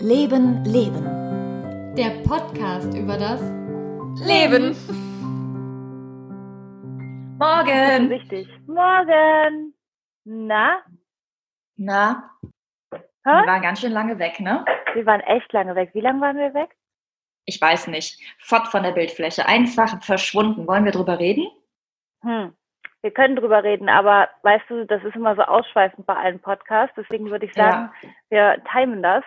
Leben, Leben. Der Podcast über das Leben. Morgen. Richtig. Morgen. Na? Na? Hä? Wir waren ganz schön lange weg, ne? Wir waren echt lange weg. Wie lange waren wir weg? Ich weiß nicht. Fort von der Bildfläche. Einfach verschwunden. Wollen wir drüber reden? Hm. Wir können drüber reden, aber weißt du, das ist immer so ausschweifend bei allen Podcasts. Deswegen würde ich sagen, wir timen das.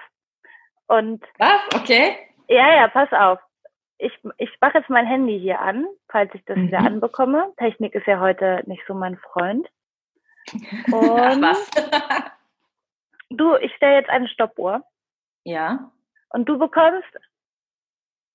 Und Was? Okay. ja, ja, pass auf. Ich, ich mache jetzt mein Handy hier an, falls ich das Mhm. wieder anbekomme. Technik ist ja heute nicht so mein Freund. Und was? du, ich stelle jetzt eine Stoppuhr. ja. Und du bekommst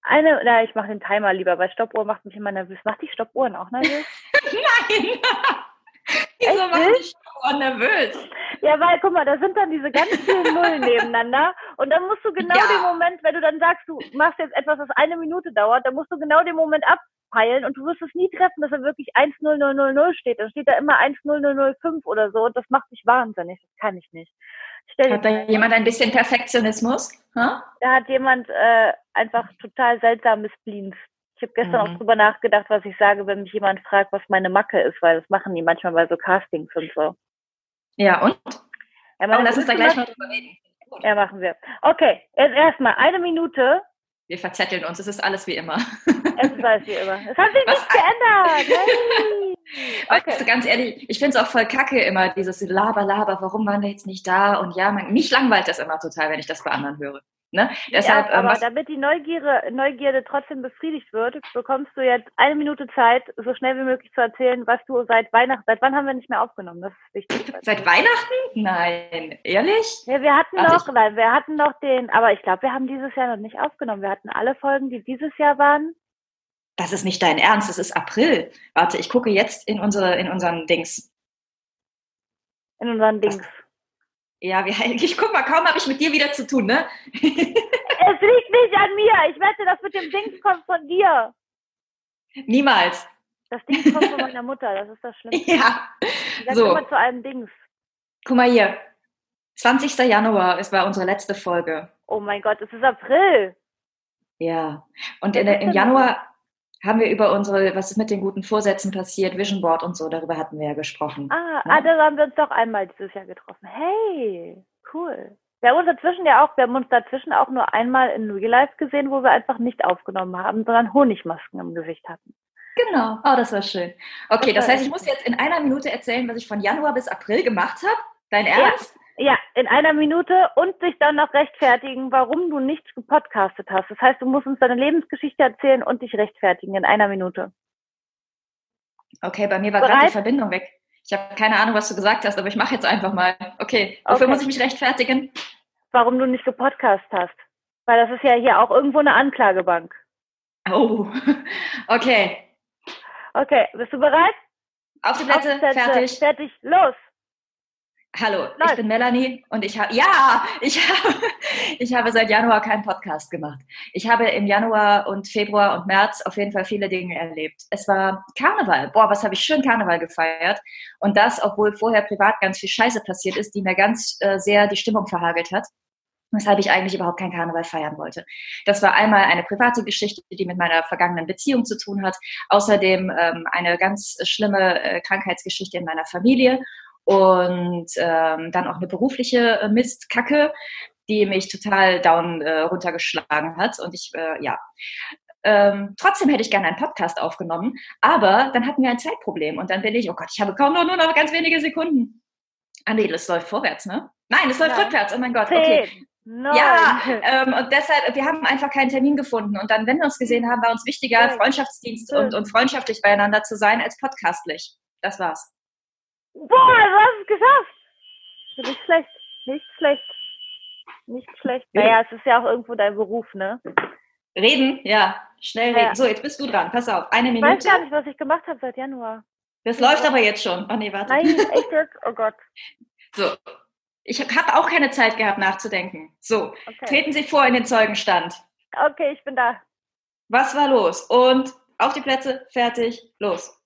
eine, na, ich mache den Timer lieber, weil Stoppuhr macht mich immer nervös. Macht die Stoppuhren auch nervös? Nein. Wieso nicht? dich so nervös? Ja, weil, guck mal, da sind dann diese ganz vielen Nullen nebeneinander. Und dann musst du genau Ja. den Moment, wenn du dann sagst, du machst jetzt etwas, was eine Minute dauert, dann musst du genau den Moment abpeilen und du wirst es nie treffen, dass er wirklich 10000 steht. Dann steht da immer 10005 oder so und das macht mich wahnsinnig. Das kann ich nicht. Stell Hat da jemand ein bisschen Perfektionismus? Ha? da hat jemand äh, einfach total seltsames Spleens. Ich habe gestern Mhm. auch drüber nachgedacht, was ich sage, wenn mich jemand fragt, was meine Macke ist, weil das machen die manchmal bei so Castings und so. Ja, und? Ja, meine lass uns da gleich mal drüber reden. Gut. Ja, machen wir. Okay, jetzt erstmal eine Minute. Wir verzetteln uns. Es ist alles wie immer. Es ist alles wie immer. Es hat sich Was nichts geändert. Hey. Weißt Okay. du, ganz ehrlich, ich finde es auch voll kacke immer, dieses Laber, Laber, warum waren wir jetzt nicht da? Und ja, man, mich langweilt das immer total, wenn ich das bei anderen höre. Ne? Deshalb, ja, ähm, aber was, damit die Neugierde, Neugierde trotzdem befriedigt wird, bekommst du jetzt eine Minute Zeit, so schnell wie möglich zu erzählen, was du seit Weihnachten, seit wann haben wir nicht mehr aufgenommen? Das ist wichtig. seit Weihnachten? Nein, ehrlich? Ja, wir hatten noch, nein, wir hatten noch den, aber ich glaube, wir haben dieses Jahr noch nicht aufgenommen. Wir hatten alle Folgen, die dieses Jahr waren. Das ist nicht dein Ernst, es ist April. Warte, ich gucke jetzt in unsere, in unseren Dings. In unseren Dings. Ja, ich guck mal, kaum habe ich mit dir wieder zu tun, ne? Es liegt nicht an mir. Ich wette, das mit dem Dings kommt von dir. Niemals. Das Dings kommt von meiner Mutter. Das ist das Schlimmste. Ja. Ich So. immer zu einem Dings. Guck mal hier. 20. Januar, es war unsere letzte Folge. Oh mein Gott, es ist April. Ja. Und in, ist im Januar haben wir über unsere, was ist mit den guten Vorsätzen passiert, Vision Board und so, darüber hatten wir ja gesprochen. Ah, Ja. ah, da haben wir uns doch einmal dieses Jahr getroffen. Hey, cool. Wir haben uns dazwischen ja auch, wir haben uns dazwischen auch nur einmal in Real Life gesehen, wo wir einfach nicht aufgenommen haben, sondern Honigmasken im Gesicht hatten. Genau. Oh, das war schön. Okay, Das das heißt, ich muss jetzt in einer Minute erzählen, was ich von Januar bis April gemacht habe. Dein. Ernst? Ja, in einer Minute und sich dann noch rechtfertigen, warum du nicht gepodcastet hast. Das heißt, du musst uns deine Lebensgeschichte erzählen und dich rechtfertigen in einer Minute. Okay, bei mir war gerade die? Verbindung weg. Ich habe keine Ahnung, was du gesagt hast, aber ich mache jetzt einfach mal. Okay, wofür Okay. muss ich mich rechtfertigen? Warum du nicht gepodcast hast. Weil das ist ja hier auch irgendwo eine Anklagebank. Oh, okay. Okay, bist du bereit? Auf die Plätze, fertig. Fertig, los! Hallo, ich Läuft. bin Melanie und ich habe, ja, ich habe, ich habe seit Januar keinen Podcast gemacht. Ich habe im Januar und Februar und März auf jeden Fall viele Dinge erlebt. Es war Karneval. Boah, was habe ich schön Karneval gefeiert. Und das, obwohl vorher privat ganz viel Scheiße passiert ist, die mir ganz äh, sehr die Stimmung verhagelt hat. Weshalb ich eigentlich überhaupt keinen Karneval feiern wollte. Das war einmal eine private Geschichte, die mit meiner vergangenen Beziehung zu tun hat. Außerdem ähm, eine ganz schlimme äh, Krankheitsgeschichte in meiner Familie und ähm, dann auch eine berufliche äh, Mistkacke, die mich total down äh, runtergeschlagen hat. Und ich, äh, ja. Ähm, trotzdem hätte ich gerne einen Podcast aufgenommen, aber dann hatten wir ein Zeitproblem und dann bin ich, oh Gott, ich habe kaum noch nur noch ganz wenige Sekunden. Ah nee, das läuft vorwärts, ne? Nein, es läuft Nein. rückwärts, oh mein Gott, okay. Neun, Ja, ähm, und deshalb, wir haben einfach keinen Termin gefunden. Und dann, wenn wir uns gesehen haben, war uns wichtiger. Freundschaftsdienst und, und freundschaftlich beieinander zu sein, als podcastlich. Das war's. Boah, du hast es geschafft! Nicht schlecht, nicht schlecht. Nicht schlecht. Ja. Naja, es ist ja auch irgendwo dein Beruf, ne? Reden, ja, schnell Ja. reden. So, jetzt bist du dran. Pass auf, eine Ich weiß gar Minute. nicht, was ich gemacht habe seit Januar. Das läuft aber jetzt schon. Oh nee, warte. Nein, echt jetzt? Oh Gott. So, ich habe auch keine Zeit gehabt nachzudenken. So, Okay. treten Sie vor in den Zeugenstand. Okay, ich bin da. Was war los? Und auf die Plätze, fertig, los.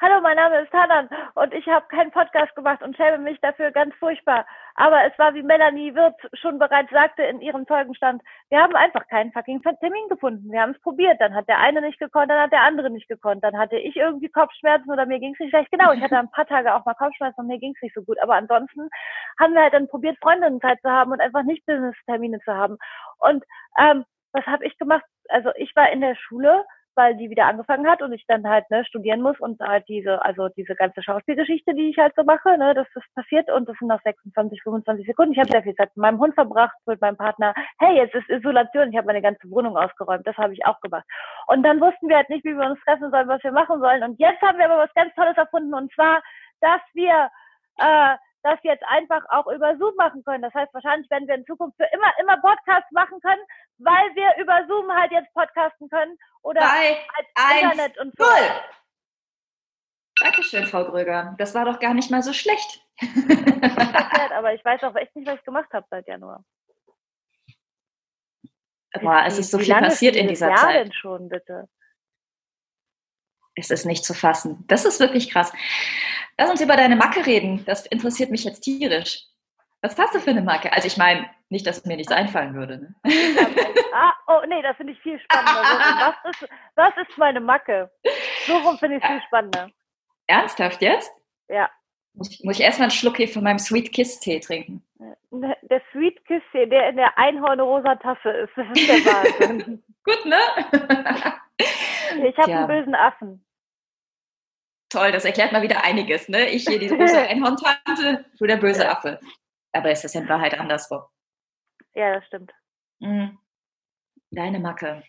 Hallo, mein Name ist Hanan und ich habe keinen Podcast gemacht und schäme mich dafür ganz furchtbar. Aber es war, wie Melanie Wirth schon bereits sagte in ihrem Zeugenstand, wir haben einfach keinen fucking Termin gefunden. Wir haben es probiert. Dann hat der eine nicht gekonnt, dann hat der andere nicht gekonnt. Dann hatte ich irgendwie Kopfschmerzen oder mir ging es nicht schlecht. Genau, ich hatte ein paar Tage auch mal Kopfschmerzen und mir ging es nicht so gut. Aber ansonsten haben wir halt dann probiert, Freundinnenzeit zu haben und einfach nicht Business-Termine zu haben. Und ähm, was habe ich gemacht? Also ich war in der Schule weil die wieder angefangen hat und ich dann halt ne, studieren muss und halt diese, also diese ganze Schauspielgeschichte, die ich halt so mache, ne, dass das passiert und das sind noch 26, 25 Sekunden. Ich habe sehr viel Zeit mit meinem Hund verbracht, mit meinem Partner. Hey, jetzt ist Isolation, ich habe meine ganze Wohnung ausgeräumt, das habe ich auch gemacht. Und dann wussten wir halt nicht, wie wir uns treffen sollen, was wir machen sollen. Und jetzt haben wir aber was ganz Tolles erfunden und zwar, dass wir äh, das jetzt einfach auch über Zoom machen können. Das heißt, wahrscheinlich werden wir in Zukunft für immer, immer Podcasts machen können, weil wir über Zoom halt jetzt podcasten können oder Drei, als eins, Internet und so. Null. Dankeschön, Frau Gröger. Das war doch gar nicht mal so schlecht. Verkehrt, aber ich weiß auch echt nicht, was ich gemacht habe seit Januar. Boah, es ist so Wie viel passiert in dieser Jahr Zeit. denn schon, bitte? Es ist nicht zu fassen. Das ist wirklich krass. Lass uns über deine Macke reden. Das interessiert mich jetzt tierisch. Was hast du für eine Macke? Also ich meine, nicht, dass mir nichts einfallen würde. Ne? ah, oh nee, das finde ich viel spannender. Was ist, was ist meine Macke? So rum finde ich viel spannender. Ernsthaft jetzt? Ja. Muss ich, muss ich erstmal einen Schluck hier von meinem Sweet Kiss Tee trinken? Der Sweet Kiss hier, der in der einhornrosa Tasse ist, das ist der Wahnsinn. Gut, ne? Ich habe einen bösen Affen. Toll, das erklärt mal wieder einiges. Ne? Ich hier die große Einhorntante, du der böse Ja. Affe. Aber ist das in Wahrheit andersrum? Ja, das stimmt. Mhm. Deine Macke.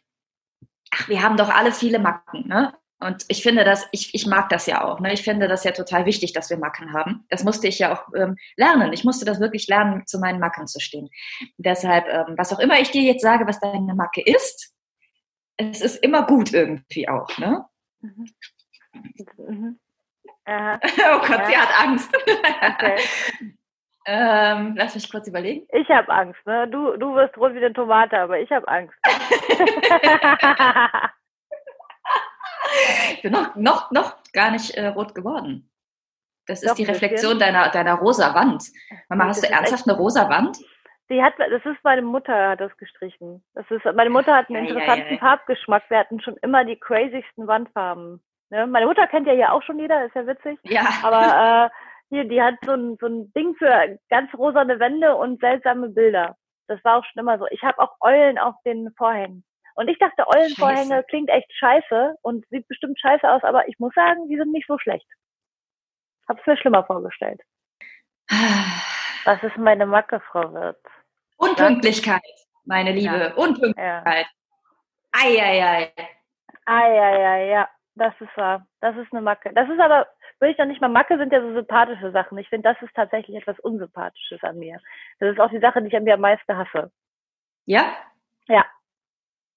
Ach, wir haben doch alle viele Macken, ne? Und ich finde das, ich, ich mag das ja auch. Ne? Ich finde das ja total wichtig, dass wir Macken haben. Das musste ich ja auch ähm, lernen. Ich musste das wirklich lernen, zu meinen Macken zu stehen. Deshalb, ähm, was auch immer ich dir jetzt sage, was deine Macke ist, es ist immer gut irgendwie auch. Ne? Mhm. Mhm. Oh Gott, Ja. sie hat Angst. okay. ähm, lass mich kurz überlegen. Ich habe Angst, ne? Du, du wirst rot wie eine Tomate, aber ich habe Angst. Ich bin noch, noch, noch gar nicht äh, rot geworden. Das ist Doch, die. Reflexion deiner, deiner rosa Wand. Mama, hast das du ernsthaft eine rosa Wand? Die hat, das ist meine Mutter hat das gestrichen. Das ist, meine Mutter hat einen Ja, ja, interessanten ja. Farbgeschmack. Wir hatten schon immer die crazysten Wandfarben. Ne? Meine Mutter kennt ja hier auch schon jeder, ist ja witzig. Ja. Aber äh, hier, die hat so ein, so ein Ding für ganz rosane Wände und seltsame Bilder. Das war auch schon immer so. Ich habe auch Eulen auf den Vorhängen. Und ich dachte, Eulenvorhänge Scheiße. klingt echt scheiße und sieht bestimmt scheiße aus, aber ich muss sagen, die sind nicht so schlecht. Hab's mir schlimmer vorgestellt. Was ist meine Macke, Frau Wirth? Unpünktlichkeit, meine Liebe. Ja. Unpünktlichkeit. Ja. Eieiei. Ja, ja. Das ist wahr. Das ist eine Macke. Das ist aber, würde ich noch nicht mal Macke, sind ja so sympathische Sachen. Ich finde, das ist tatsächlich etwas Unsympathisches an mir. Das ist auch die Sache, die ich an mir am meisten hasse. Ja? Ja.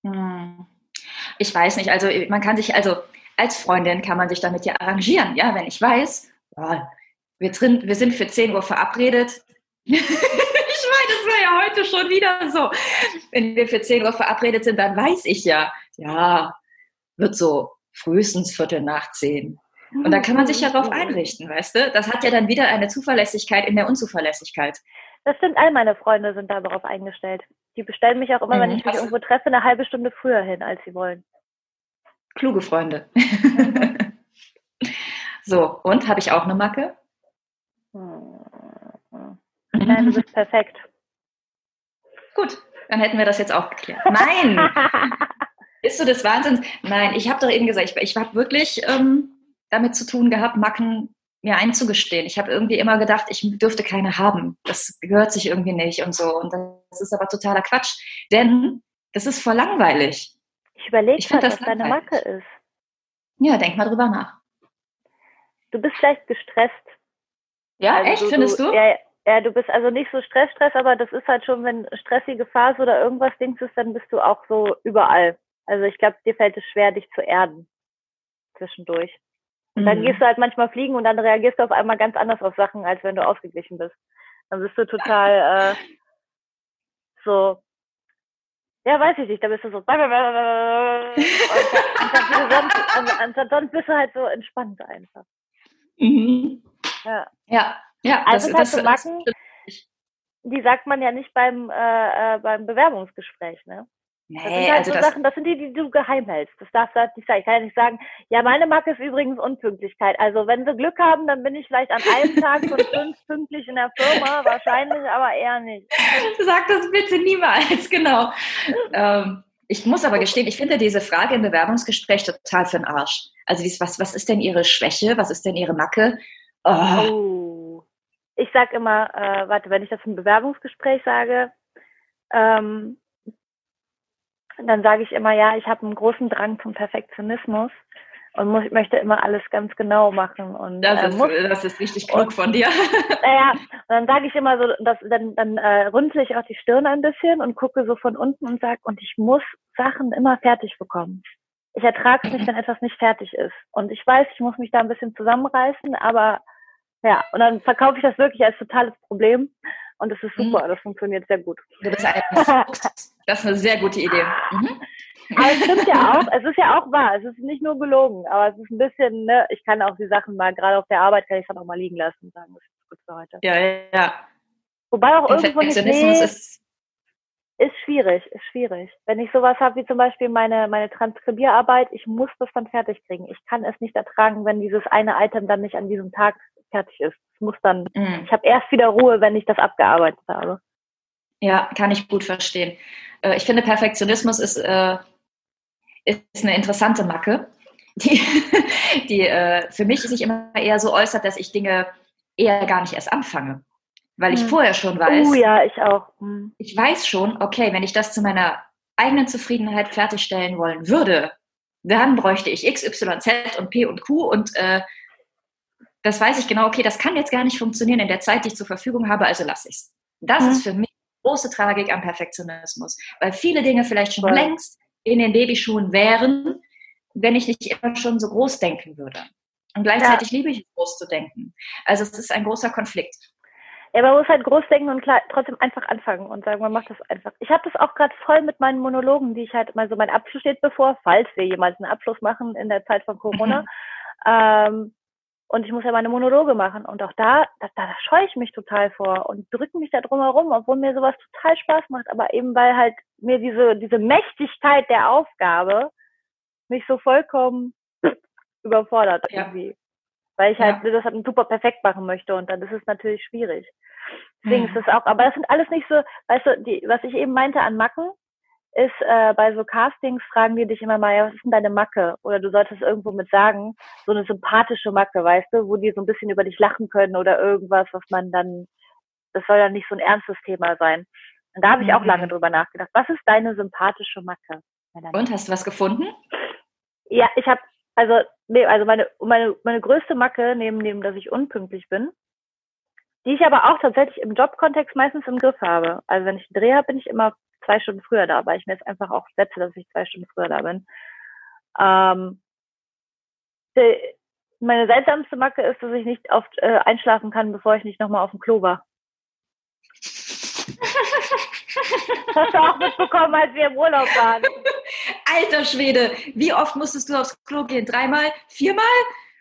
Hm. Ich weiß nicht, also man kann sich, also als Freundin kann man sich damit ja arrangieren, ja, wenn ich weiß, boah, wir, drin, wir sind für 10 Uhr verabredet. ich meine, das war ja heute schon wieder so. Wenn wir für 10 Uhr verabredet sind, dann weiß ich ja, ja, wird so frühestens Viertel nach 10. Und da kann man sich ja darauf einrichten, weißt du? Das hat ja dann wieder eine Zuverlässigkeit in der Unzuverlässigkeit. Das stimmt, all meine Freunde sind da darauf eingestellt. Die bestellen mich auch immer, wenn Mhm. ich mich Hast du- irgendwo treffe, eine halbe Stunde früher hin, als sie wollen. Kluge Freunde. so, und habe ich auch eine Macke? Hm. Nein, du bist perfekt. Gut, dann hätten wir das jetzt auch geklärt. Nein! Bist du des Wahnsinns? Nein, ich habe doch eben gesagt, ich, ich habe wirklich ähm, damit zu tun gehabt, Macken mir einzugestehen. Ich habe irgendwie immer gedacht, ich dürfte keine haben. Das gehört sich irgendwie nicht und so. Und das ist aber totaler Quatsch. Denn das ist voll langweilig. Ich überlege das was deine. Macke ist. Ja, denk mal drüber nach. Du bist vielleicht gestresst. Ja, Also echt, findest du? Ja, ja, du bist also nicht so Stress, Stress, aber das ist halt schon, wenn stressige Phase oder irgendwas Dings ist, dann bist du auch so überall. Also ich glaube, dir fällt es schwer, dich zu erden zwischendurch. Und dann Mhm. gehst du halt manchmal fliegen und dann reagierst du auf einmal ganz anders auf Sachen, als wenn du ausgeglichen bist. Dann bist du total äh, so, Ja, weiß ich nicht. Da bist du so. Und, sonst, sonst bist du halt so entspannt einfach. Mhm. Ja. Ja, ja. Also das, halt das, so Macken, die sagt man ja nicht beim, äh, äh beim Bewerbungsgespräch, ne? Nee, das sind halt also so das Sachen, das sind die, die du geheim hältst. Das darfst du halt nicht sagen. Ich kann ja nicht sagen, ja, meine Macke ist übrigens Unpünktlichkeit. Also wenn sie Glück haben, dann bin ich vielleicht an einem Tag von fünf pünktlich in der Firma, wahrscheinlich, aber eher nicht. Sag das bitte niemals, genau. ähm, ich muss aber gestehen, ich finde diese Frage im Bewerbungsgespräch total für den Arsch. Also was, was ist denn Ihre Schwäche? Was ist denn Ihre Macke? Oh. oh. Ich sag immer, äh, warte, wenn ich das im Bewerbungsgespräch sage, ähm, dann sage ich immer, ja, ich habe einen großen Drang zum Perfektionismus und muss, möchte immer alles ganz genau machen. Und, das, äh, ist, muss, das ist richtig klug und, von dir. Naja, und dann sage ich immer so, dass, dann, dann äh, runzle ich auch die Stirn ein bisschen und gucke so von unten und sage, und ich muss Sachen immer fertig bekommen. Ich ertrage es nicht, wenn etwas nicht fertig ist. Und ich weiß, ich muss mich da ein bisschen zusammenreißen, aber ja, und dann verkaufe ich das wirklich als totales Problem. Und das ist super, mhm. das funktioniert sehr gut. Das ist eine sehr gute Idee. Mhm. Aber es stimmt ja auch, es ist ja auch wahr, es ist nicht nur gelogen, aber es ist ein bisschen, ne, ich kann auch die Sachen mal, gerade auf der Arbeit kann ich es dann auch mal liegen lassen und sagen, das ist gut für heute. Ja, ja. Wobei auch irgendwo nicht, nee, ist, ist schwierig, ist schwierig. Wenn ich sowas habe wie zum Beispiel meine, meine Transkribierarbeit, ich muss das dann fertig kriegen. Ich kann es nicht ertragen, wenn dieses eine Item dann nicht an diesem Tag fertig ist. Es muss dann, mhm. ich habe erst wieder Ruhe, wenn ich das abgearbeitet habe. Ja, kann ich gut verstehen. Äh, ich finde, Perfektionismus ist, äh, ist eine interessante Macke, die, die äh, für mich sich immer eher so äußert, dass ich Dinge eher gar nicht erst anfange. Weil ich hm. vorher schon weiß. Oh ja, ich auch. Hm. Ich weiß schon, okay, wenn ich das zu meiner eigenen Zufriedenheit fertigstellen wollen würde, dann bräuchte ich X, Y, Z und P und Q und äh, das weiß ich genau, okay, das kann jetzt gar nicht funktionieren in der Zeit, die ich zur Verfügung habe, also lasse ich es. Das mhm. ist für mich große Tragik am Perfektionismus, weil viele Dinge vielleicht schon längst in den Babyschuhen wären, wenn ich nicht immer schon so groß denken würde. Und gleichzeitig ja. liebe ich es, groß zu denken. Also es ist ein großer Konflikt. Ja, man muss halt groß denken und klar, trotzdem einfach anfangen und sagen, man macht das einfach. Ich habe das auch gerade voll mit meinen Monologen, die ich halt mal so, mein Abschluss steht bevor, falls wir jemals einen Abschluss machen in der Zeit von Corona. Mhm. Ähm, und ich muss ja meine Monologe machen. Und auch da, da, da scheue ich mich total vor und drücke mich da drum herum, obwohl mir sowas total Spaß macht. Aber eben weil halt mir diese, diese Mächtigkeit der Aufgabe mich so vollkommen überfordert ja. irgendwie. Weil ich halt ja. das halt super perfekt machen möchte und dann ist es natürlich schwierig. Deswegen mhm. ist es auch, aber das sind alles nicht so, weißt du, die, was ich eben meinte an Macken, ist äh, bei so Castings fragen die dich immer mal, ja, was ist denn deine Macke? Oder du solltest irgendwo mit sagen, so eine sympathische Macke, weißt du, wo die so ein bisschen über dich lachen können oder irgendwas, was man dann, das soll ja nicht so ein ernstes Thema sein. Und da habe ich auch lange mhm. drüber nachgedacht. Was ist deine sympathische Macke? Und hast du was gefunden? Ja, ich habe, also, nee, also meine, meine, meine größte Macke, neben dem, dass ich unpünktlich bin, die ich aber auch tatsächlich im Jobkontext meistens im Griff habe. Also wenn ich einen Dreh habe, bin ich immer zwei Stunden früher da, weil ich mir jetzt einfach auch setze, dass ich zwei Stunden früher da bin. Ähm, die, meine seltsamste Macke ist, dass ich nicht oft äh, einschlafen kann, bevor ich nicht nochmal auf dem Klo war. Das hast du auch mitbekommen, als wir im Urlaub waren. Alter Schwede, wie oft musstest du aufs Klo gehen? Dreimal? Viermal?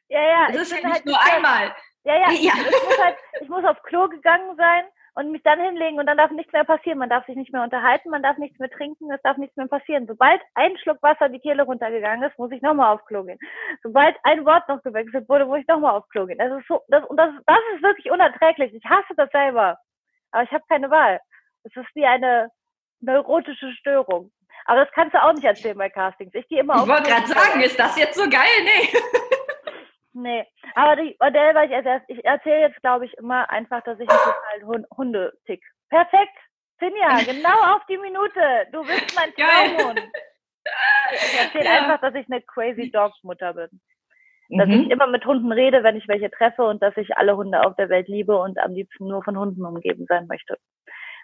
Ja, ja. Das ist ja nicht halt nur einmal. Ja, ja. ja. Ich, muss halt, ich muss aufs Klo gegangen sein und mich dann hinlegen und dann darf nichts mehr passieren. Man darf sich nicht mehr unterhalten, man darf nichts mehr trinken, es darf nichts mehr passieren. Sobald ein Schluck Wasser die Kehle runtergegangen ist, muss ich nochmal aufs Klo gehen. Sobald ein Wort noch gewechselt wurde, muss ich nochmal aufs Klo gehen. Das ist so, das, und das, das ist wirklich unerträglich. Ich hasse das selber. Aber ich habe keine Wahl. Es ist wie eine neurotische Störung. Aber das kannst du auch nicht erzählen bei Castings. Ich gehe immer Ich wollte gerade sagen, ist das jetzt so geil? Nee. Nee, aber die Modell, weil ich erst, ich erzähle jetzt, glaube ich, immer einfach, dass ich einen totalen Hundetick. Perfekt, Finja, genau auf die Minute. Du bist mein Traumhund. Ich erzähle ja. einfach, dass ich eine crazy Dog Mutter bin. Dass mhm. ich immer mit Hunden rede, wenn ich welche treffe und dass ich alle Hunde auf der Welt liebe und am liebsten nur von Hunden umgeben sein möchte.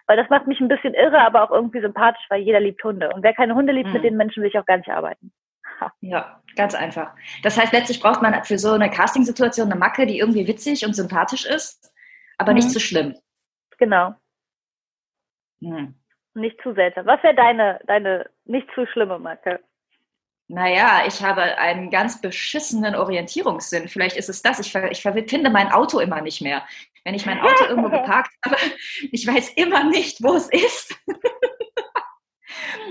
Weil das macht mich ein bisschen irre, aber auch irgendwie sympathisch, weil jeder liebt Hunde. Und wer keine Hunde liebt, mhm. mit den Menschen will ich auch gar nicht arbeiten. Ja, ganz einfach. Das heißt, letztlich braucht man für so eine Castingsituation eine Macke, die irgendwie witzig und sympathisch ist, aber mhm. nicht zu schlimm. Genau. Mhm. Nicht zu seltsam. Was wäre deine, deine nicht zu schlimme Macke? Naja, ich habe einen ganz beschissenen Orientierungssinn. Vielleicht ist es das. Ich, ich finde mein Auto immer nicht mehr. Wenn ich mein Auto irgendwo geparkt habe, ich weiß immer nicht, wo es ist.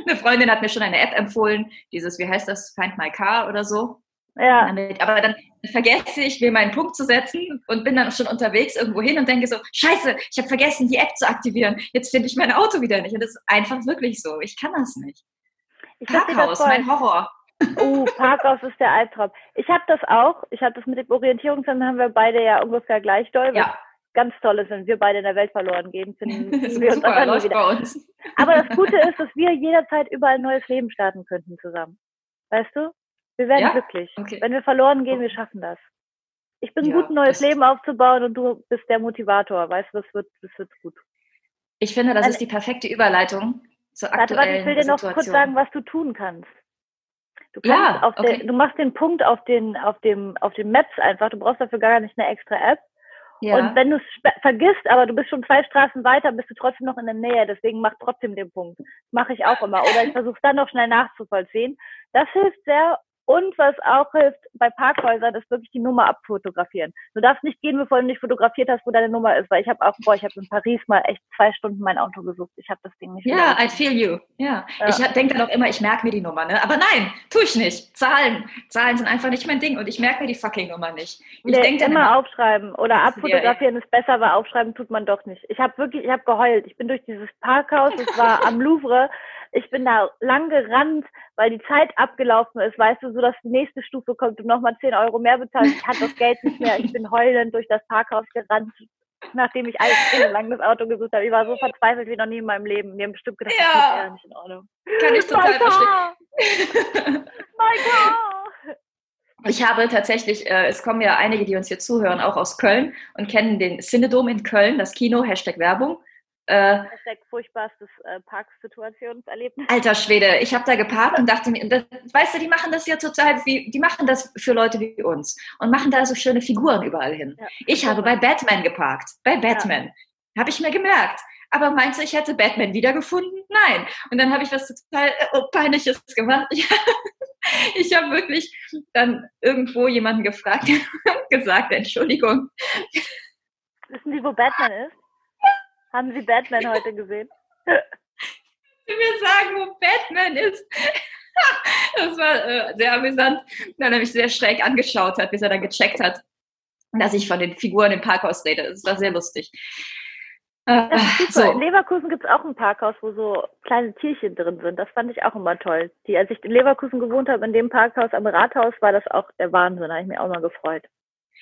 Eine Freundin hat mir schon eine App empfohlen, dieses, wie heißt das, Find My Car oder so. Ja. aber dann vergesse ich, mir meinen Punkt zu setzen und bin dann schon unterwegs irgendwo hin und denke so, scheiße, ich habe vergessen, die App zu aktivieren. Jetzt finde ich mein Auto wieder nicht. Und das ist einfach wirklich so. Ich kann das nicht. Ich Parkhaus, mein Horror. Oh, Parkhaus ist der Albtraum. Ich habe das auch. Ich habe das mit dem Orientierungssinn, haben wir beide ja ungefähr gleich doll. Ja. Ganz toll ist, wenn wir beide in der Welt verloren gehen, finden wir uns super, läuft wieder. Bei uns. Aber das Gute ist, dass wir jederzeit überall ein neues Leben starten könnten zusammen. Weißt du? Wir werden ja? glücklich. Okay. Wenn wir verloren gehen, wir schaffen das. Ich bin ja, gut, ein neues Leben aufzubauen und du bist der Motivator. Weißt du, das wird, das wird gut. Ich finde, das ist die perfekte Überleitung zur aktuellen warte, warte, ich will dir noch Situation. kurz sagen, was du tun kannst. Du, kannst ja, okay. der, du machst den Punkt auf den, auf dem, auf den Maps einfach. Du brauchst dafür gar nicht eine extra App. Ja. Und wenn du es vergisst, aber du bist schon zwei Straßen weiter, bist du trotzdem noch in der Nähe. Deswegen mach trotzdem den Punkt. Mache ich auch immer. Oder ich versuche dann noch schnell nachzuvollziehen. Das hilft sehr. Und was auch hilft bei Parkhäusern, ist wirklich die Nummer abfotografieren. Du darfst nicht gehen, bevor du nicht fotografiert hast, wo deine Nummer ist, weil ich habe auch, boah, ich habe in Paris mal echt zwei Stunden mein Auto gesucht. Ich habe das Ding nicht. Ja, I feel you. Ja, ja. ich denke dann auch immer, ich merke mir die Nummer, ne? Aber nein, tue ich nicht. Zahlen, Zahlen sind einfach nicht mein Ding und ich merke mir die fucking Nummer nicht. Ich nee, denke immer, immer aufschreiben oder abfotografieren ja, ist besser, aber aufschreiben tut man doch nicht. Ich habe wirklich, ich habe geheult. Ich bin durch dieses Parkhaus, es war am Louvre ich bin da lang gerannt, weil die Zeit abgelaufen ist, weißt du, so dass die nächste Stufe kommt und nochmal 10 Euro mehr bezahlt. Ich hatte das Geld nicht mehr. Ich bin heulend durch das Parkhaus gerannt, nachdem ich alles Stunden lang das Auto gesucht habe. Ich war so verzweifelt wie noch nie in meinem Leben. Mir haben bestimmt gedacht, ja. das ist ja nicht in Ordnung. Kann ich total verstehen. My God. Ich habe tatsächlich, äh, es kommen ja einige, die uns hier zuhören, auch aus Köln und kennen den Cinedom in Köln, das Kino, Hashtag Werbung. Äh, Hashtag furchtbarstes äh, Parksituationserlebnis. Alter Schwede, ich habe da geparkt und dachte mir, das, weißt du, die machen das ja total, wie, die machen das für Leute wie uns und machen da so schöne Figuren überall hin. Ja, ich habe bei Batman geparkt, bei Batman. Ja. Habe ich mir gemerkt. Aber meinst du, ich hätte Batman wiedergefunden? Nein. Und dann habe ich was total äh, Peinliches gemacht. ich habe wirklich dann irgendwo jemanden gefragt und gesagt, Entschuldigung. Wissen Sie, wo Batman ist? Haben Sie Batman heute gesehen? Will mir sagen, wo Batman ist. Das war äh, sehr amüsant, weil er mich sehr schräg angeschaut hat, bis er dann gecheckt hat, dass ich von den Figuren im Parkhaus rede. Das war sehr lustig. Äh, so. In Leverkusen gibt es auch ein Parkhaus, wo so kleine Tierchen drin sind. Das fand ich auch immer toll. Die, als ich in Leverkusen gewohnt habe, in dem Parkhaus am Rathaus, war das auch der Wahnsinn. Da habe ich mich auch mal gefreut.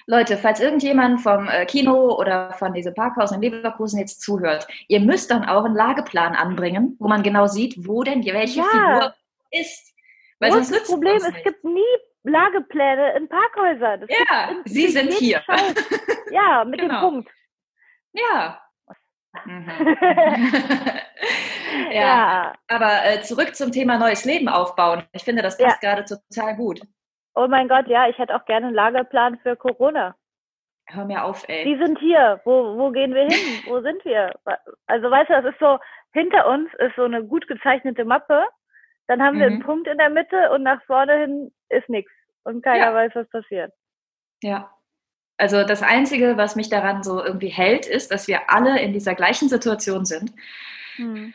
Leute, falls irgendjemand vom äh, Kino oder von diesem Parkhaus in Leverkusen jetzt zuhört, ihr müsst dann auch einen Lageplan anbringen, wo man genau sieht, wo denn welche ja. Figur ist. Weil sonst das Problem, es gibt nie Lagepläne in Parkhäusern. Das ja, in, sie sind hier. Ja, mit genau. dem Punkt. Ja. Mhm. ja. ja. Aber äh, zurück zum Thema neues Leben aufbauen. Ich finde, das passt ja. gerade total gut. Oh mein Gott, ja, ich hätte auch gerne einen Lagerplan für Corona. Hör mir auf, ey. Die sind hier. Wo, wo gehen wir hin? wo sind wir? Also, weißt du, das ist so, hinter uns ist so eine gut gezeichnete Mappe. Dann haben mhm. wir einen mhm. Punkt in der Mitte und nach vorne hin ist nichts. Und keiner ja. weiß, was passiert. Ja. Also das Einzige, was mich daran so irgendwie hält, ist, dass wir alle in dieser gleichen Situation sind. Hm.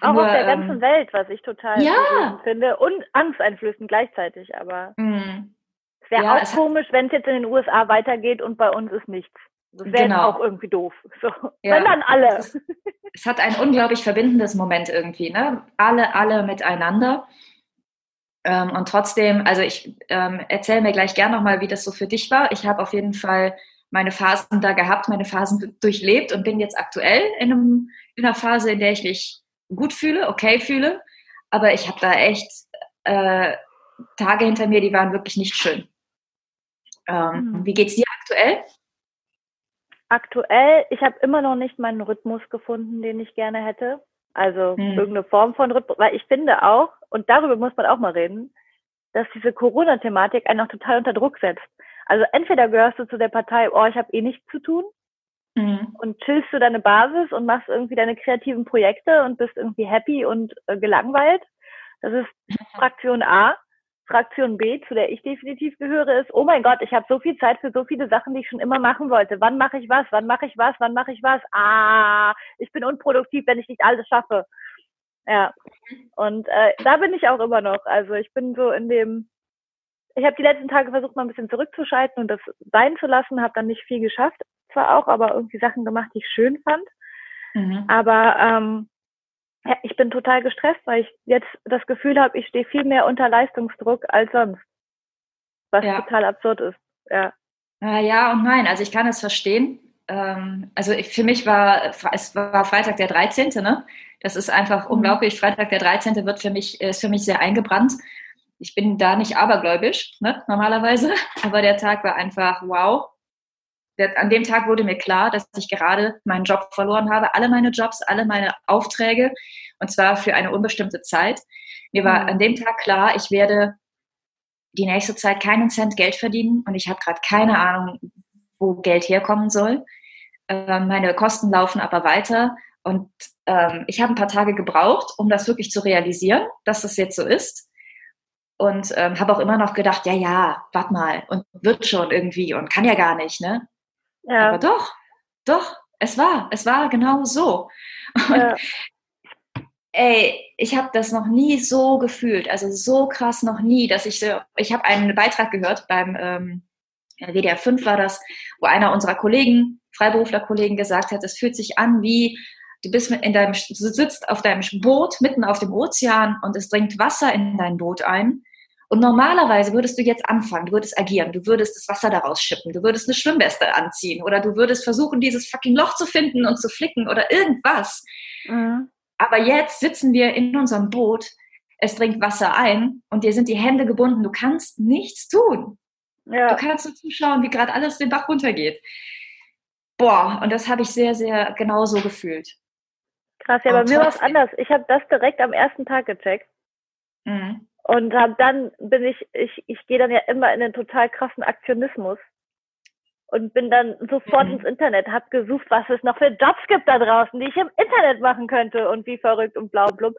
Auch Nur, auf der ganzen ähm, Welt, was ich total ja. finde und angsteinflößend gleichzeitig. Aber mm. es wäre ja, auch komisch, wenn es jetzt in den USA weitergeht und bei uns ist nichts. Das wäre genau. auch irgendwie doof. So. Ja. Wenn dann alle. Es, es, hat ein unglaublich verbindendes Moment irgendwie, ne? Alle, alle miteinander. Ähm, und trotzdem, also ich ähm, erzähle mir gleich gern nochmal, wie das so für dich war. Ich habe auf jeden Fall meine Phasen da gehabt, meine Phasen durchlebt und bin jetzt aktuell in, einem, in einer Phase, in der ich mich gut fühle, okay fühle. Aber ich habe da echt äh, Tage hinter mir, die waren wirklich nicht schön. Ähm, mhm. Wie geht's dir aktuell? Aktuell, ich habe immer noch nicht meinen Rhythmus gefunden, den ich gerne hätte. Also mhm. irgendeine Form von Rhythmus, weil ich finde auch, und darüber muss man auch mal reden, dass diese Corona-Thematik einen auch total unter Druck setzt. Also entweder gehörst du zu der Partei, oh, ich habe eh nichts zu tun, mhm. und chillst du deine Basis und machst irgendwie deine kreativen Projekte und bist irgendwie happy und äh, gelangweilt. Das ist Fraktion A. Fraktion B, zu der ich definitiv gehöre, ist, oh mein Gott, ich habe so viel Zeit für so viele Sachen, die ich schon immer machen wollte. Wann mache ich was? Wann mache ich was? Wann mache ich was? Ah, ich bin unproduktiv, wenn ich nicht alles schaffe. Ja. Und äh, da bin ich auch immer noch. Also ich bin so in dem, ich habe die letzten Tage versucht, mal ein bisschen zurückzuschalten und das sein zu lassen, habe dann nicht viel geschafft, zwar auch, aber irgendwie Sachen gemacht, die ich schön fand. Mhm. Aber ähm, ja, ich bin total gestresst, weil ich jetzt das Gefühl habe, ich stehe viel mehr unter Leistungsdruck als sonst. Was ja. total absurd ist. Ja. Ja und nein. Also ich kann es verstehen. Ähm, also für mich war es war Freitag der 13. Ne? Das ist einfach mhm. unglaublich. Freitag der 13. wird für mich, ist für mich sehr eingebrannt. Ich bin da nicht abergläubisch, ne, normalerweise. Aber der Tag war einfach wow an dem Tag wurde mir klar, dass ich gerade meinen Job verloren habe, alle meine Jobs, alle meine Aufträge, und zwar für eine unbestimmte Zeit. Mir war mhm. an dem Tag klar, ich werde die nächste Zeit keinen Cent Geld verdienen und ich habe gerade keine Ahnung, wo Geld herkommen soll. Ähm, meine Kosten laufen aber weiter und ähm, ich habe ein paar Tage gebraucht, um das wirklich zu realisieren, dass das jetzt so ist. Und ähm, habe auch immer noch gedacht, ja, ja, warte mal und wird schon irgendwie und kann ja gar nicht, ne? Ja. Aber doch, doch, es war, es war genau so. Ja. ey, ich habe das noch nie so gefühlt, also so krass noch nie, dass ich so, ich habe einen Beitrag gehört beim ähm, WDR 5 war das, wo einer unserer Kollegen, Freiberuflerkollegen gesagt hat, es fühlt sich an wie du bist in deinem, du sitzt auf deinem Boot mitten auf dem Ozean und es dringt Wasser in dein Boot ein und normalerweise würdest du jetzt anfangen, du würdest agieren, du würdest das Wasser daraus schippen, du würdest eine Schwimmweste anziehen oder du würdest versuchen, dieses fucking Loch zu finden und zu flicken oder irgendwas. Mhm. Aber jetzt sitzen wir in unserem Boot, es dringt Wasser ein und dir sind die Hände gebunden, du kannst nichts tun. Ja. Du kannst nur zuschauen, wie gerade alles den Bach runtergeht. Boah, und das habe ich sehr, sehr genau so gefühlt. Krass, ja, bei mir war es anders. Ich habe das direkt am ersten Tag gecheckt. Mhm. Und hab dann bin ich, ich, ich gehe dann ja immer in den total krassen Aktionismus und bin dann sofort mhm. ins Internet, hab gesucht, was es noch für Jobs gibt da draußen, die ich im Internet machen könnte und wie verrückt und blau blub.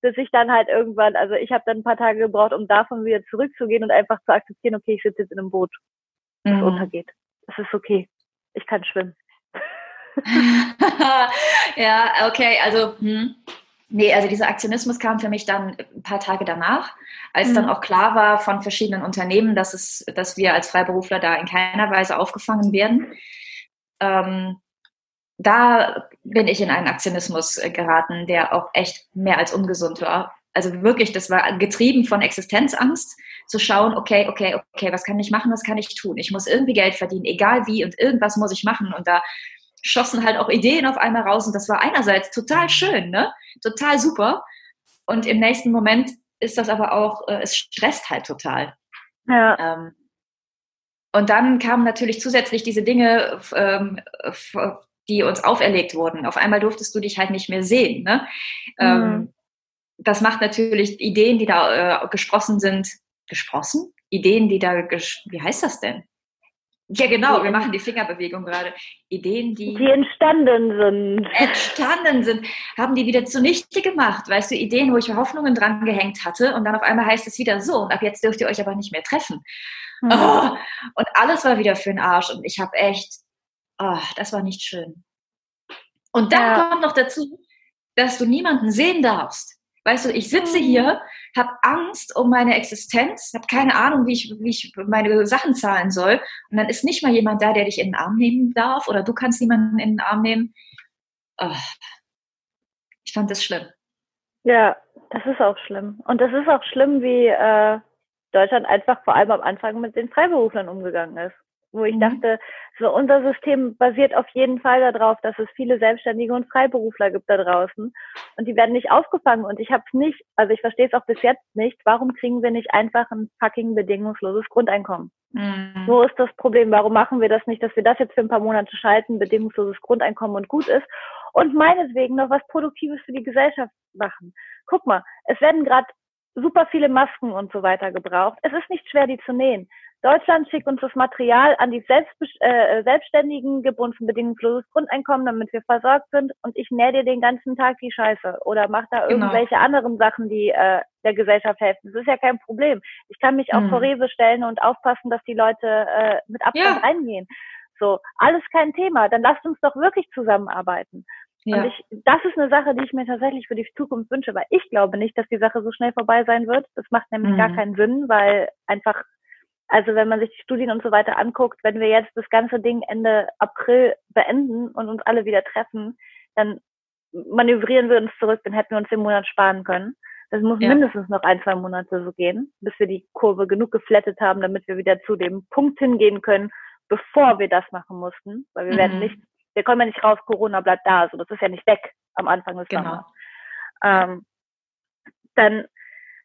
Bis ich dann halt irgendwann, also ich habe dann ein paar Tage gebraucht, um davon wieder zurückzugehen und einfach zu akzeptieren, okay, ich sitze jetzt in einem Boot, das mhm. untergeht. Es ist okay. Ich kann schwimmen. ja, okay, also hm. Nee, also dieser Aktionismus kam für mich dann ein paar Tage danach, als mhm. dann auch klar war von verschiedenen Unternehmen, dass, es, dass wir als Freiberufler da in keiner Weise aufgefangen werden. Ähm, da bin ich in einen Aktionismus äh, geraten, der auch echt mehr als ungesund war. Also wirklich, das war getrieben von Existenzangst, zu schauen, okay, okay, okay, was kann ich machen, was kann ich tun? Ich muss irgendwie Geld verdienen, egal wie und irgendwas muss ich machen. Und da schossen halt auch Ideen auf einmal raus und das war einerseits total schön, ne? Total super. Und im nächsten Moment ist das aber auch, äh, es stresst halt total. Ja. Ähm, und dann kamen natürlich zusätzlich diese Dinge, ähm, die uns auferlegt wurden. Auf einmal durftest du dich halt nicht mehr sehen. Ne? Ähm, mhm. Ähm, das macht natürlich Ideen, die da äh, gesprossen sind, gesprossen? Ideen, die da, wie heißt das denn? Ja, genau, wir machen die Fingerbewegung gerade. Ideen, die, die entstanden sind. Entstanden sind, haben die wieder zunichte gemacht. Weißt du, Ideen, wo ich Hoffnungen dran gehängt hatte und dann auf einmal heißt es wieder so und ab jetzt dürft ihr euch aber nicht mehr treffen. Mhm. Oh, und alles war wieder für den Arsch und ich habe echt, oh, das war nicht schön. Und dann ja. kommt noch dazu, dass du niemanden sehen darfst. Weißt du, ich sitze mhm. hier, habe Angst um meine Existenz, habe keine Ahnung, wie ich, wie ich meine Sachen zahlen soll. Und dann ist nicht mal jemand da, der dich in den Arm nehmen darf oder du kannst niemanden in den Arm nehmen. Oh, ich fand das schlimm. Ja, das ist auch schlimm. Und das ist auch schlimm, wie äh, Deutschland einfach vor allem am Anfang mit den Freiberuflern umgegangen ist wo ich mhm. dachte, so unser System basiert auf jeden Fall darauf, dass es viele Selbstständige und Freiberufler gibt da draußen und die werden nicht aufgefangen und ich habe es nicht, also ich verstehe es auch bis jetzt nicht, warum kriegen wir nicht einfach ein fucking bedingungsloses Grundeinkommen? Mhm. So ist das Problem. Warum machen wir das nicht, dass wir das jetzt für ein paar Monate schalten, bedingungsloses Grundeinkommen und gut ist und meineswegen noch was Produktives für die Gesellschaft machen? Guck mal, es werden gerade super viele Masken und so weiter gebraucht. Es ist nicht schwer, die zu nähen Deutschland schickt uns das Material an die Selbst, äh, Selbstständigen, gib uns ein bedingungsloses Grundeinkommen, damit wir versorgt sind und ich nähe dir den ganzen Tag die Scheiße oder mach da genau. irgendwelche anderen Sachen, die äh, der Gesellschaft helfen. Das ist ja kein Problem. Ich kann mich auch mhm. vor Rewe stellen und aufpassen, dass die Leute äh, mit Abstand ja. reingehen. So, alles kein Thema. Dann lasst uns doch wirklich zusammenarbeiten. Ja. Und ich, das ist eine Sache, die ich mir tatsächlich für die Zukunft wünsche, weil ich glaube nicht, dass die Sache so schnell vorbei sein wird. Das macht nämlich mhm. gar keinen Sinn, weil einfach, also wenn man sich die Studien und so weiter anguckt, wenn wir jetzt das ganze Ding Ende April beenden und uns alle wieder treffen, dann manövrieren wir uns zurück, dann hätten wir uns den Monat sparen können. Das muss ja. mindestens noch ein, zwei Monate so gehen, bis wir die Kurve genug geflattet haben, damit wir wieder zu dem Punkt hingehen können, bevor wir das machen mussten, weil wir mhm. werden nicht wir kommen ja nicht raus, Corona bleibt da, so das ist ja nicht weg am Anfang des genau. Sommers. Ähm, dann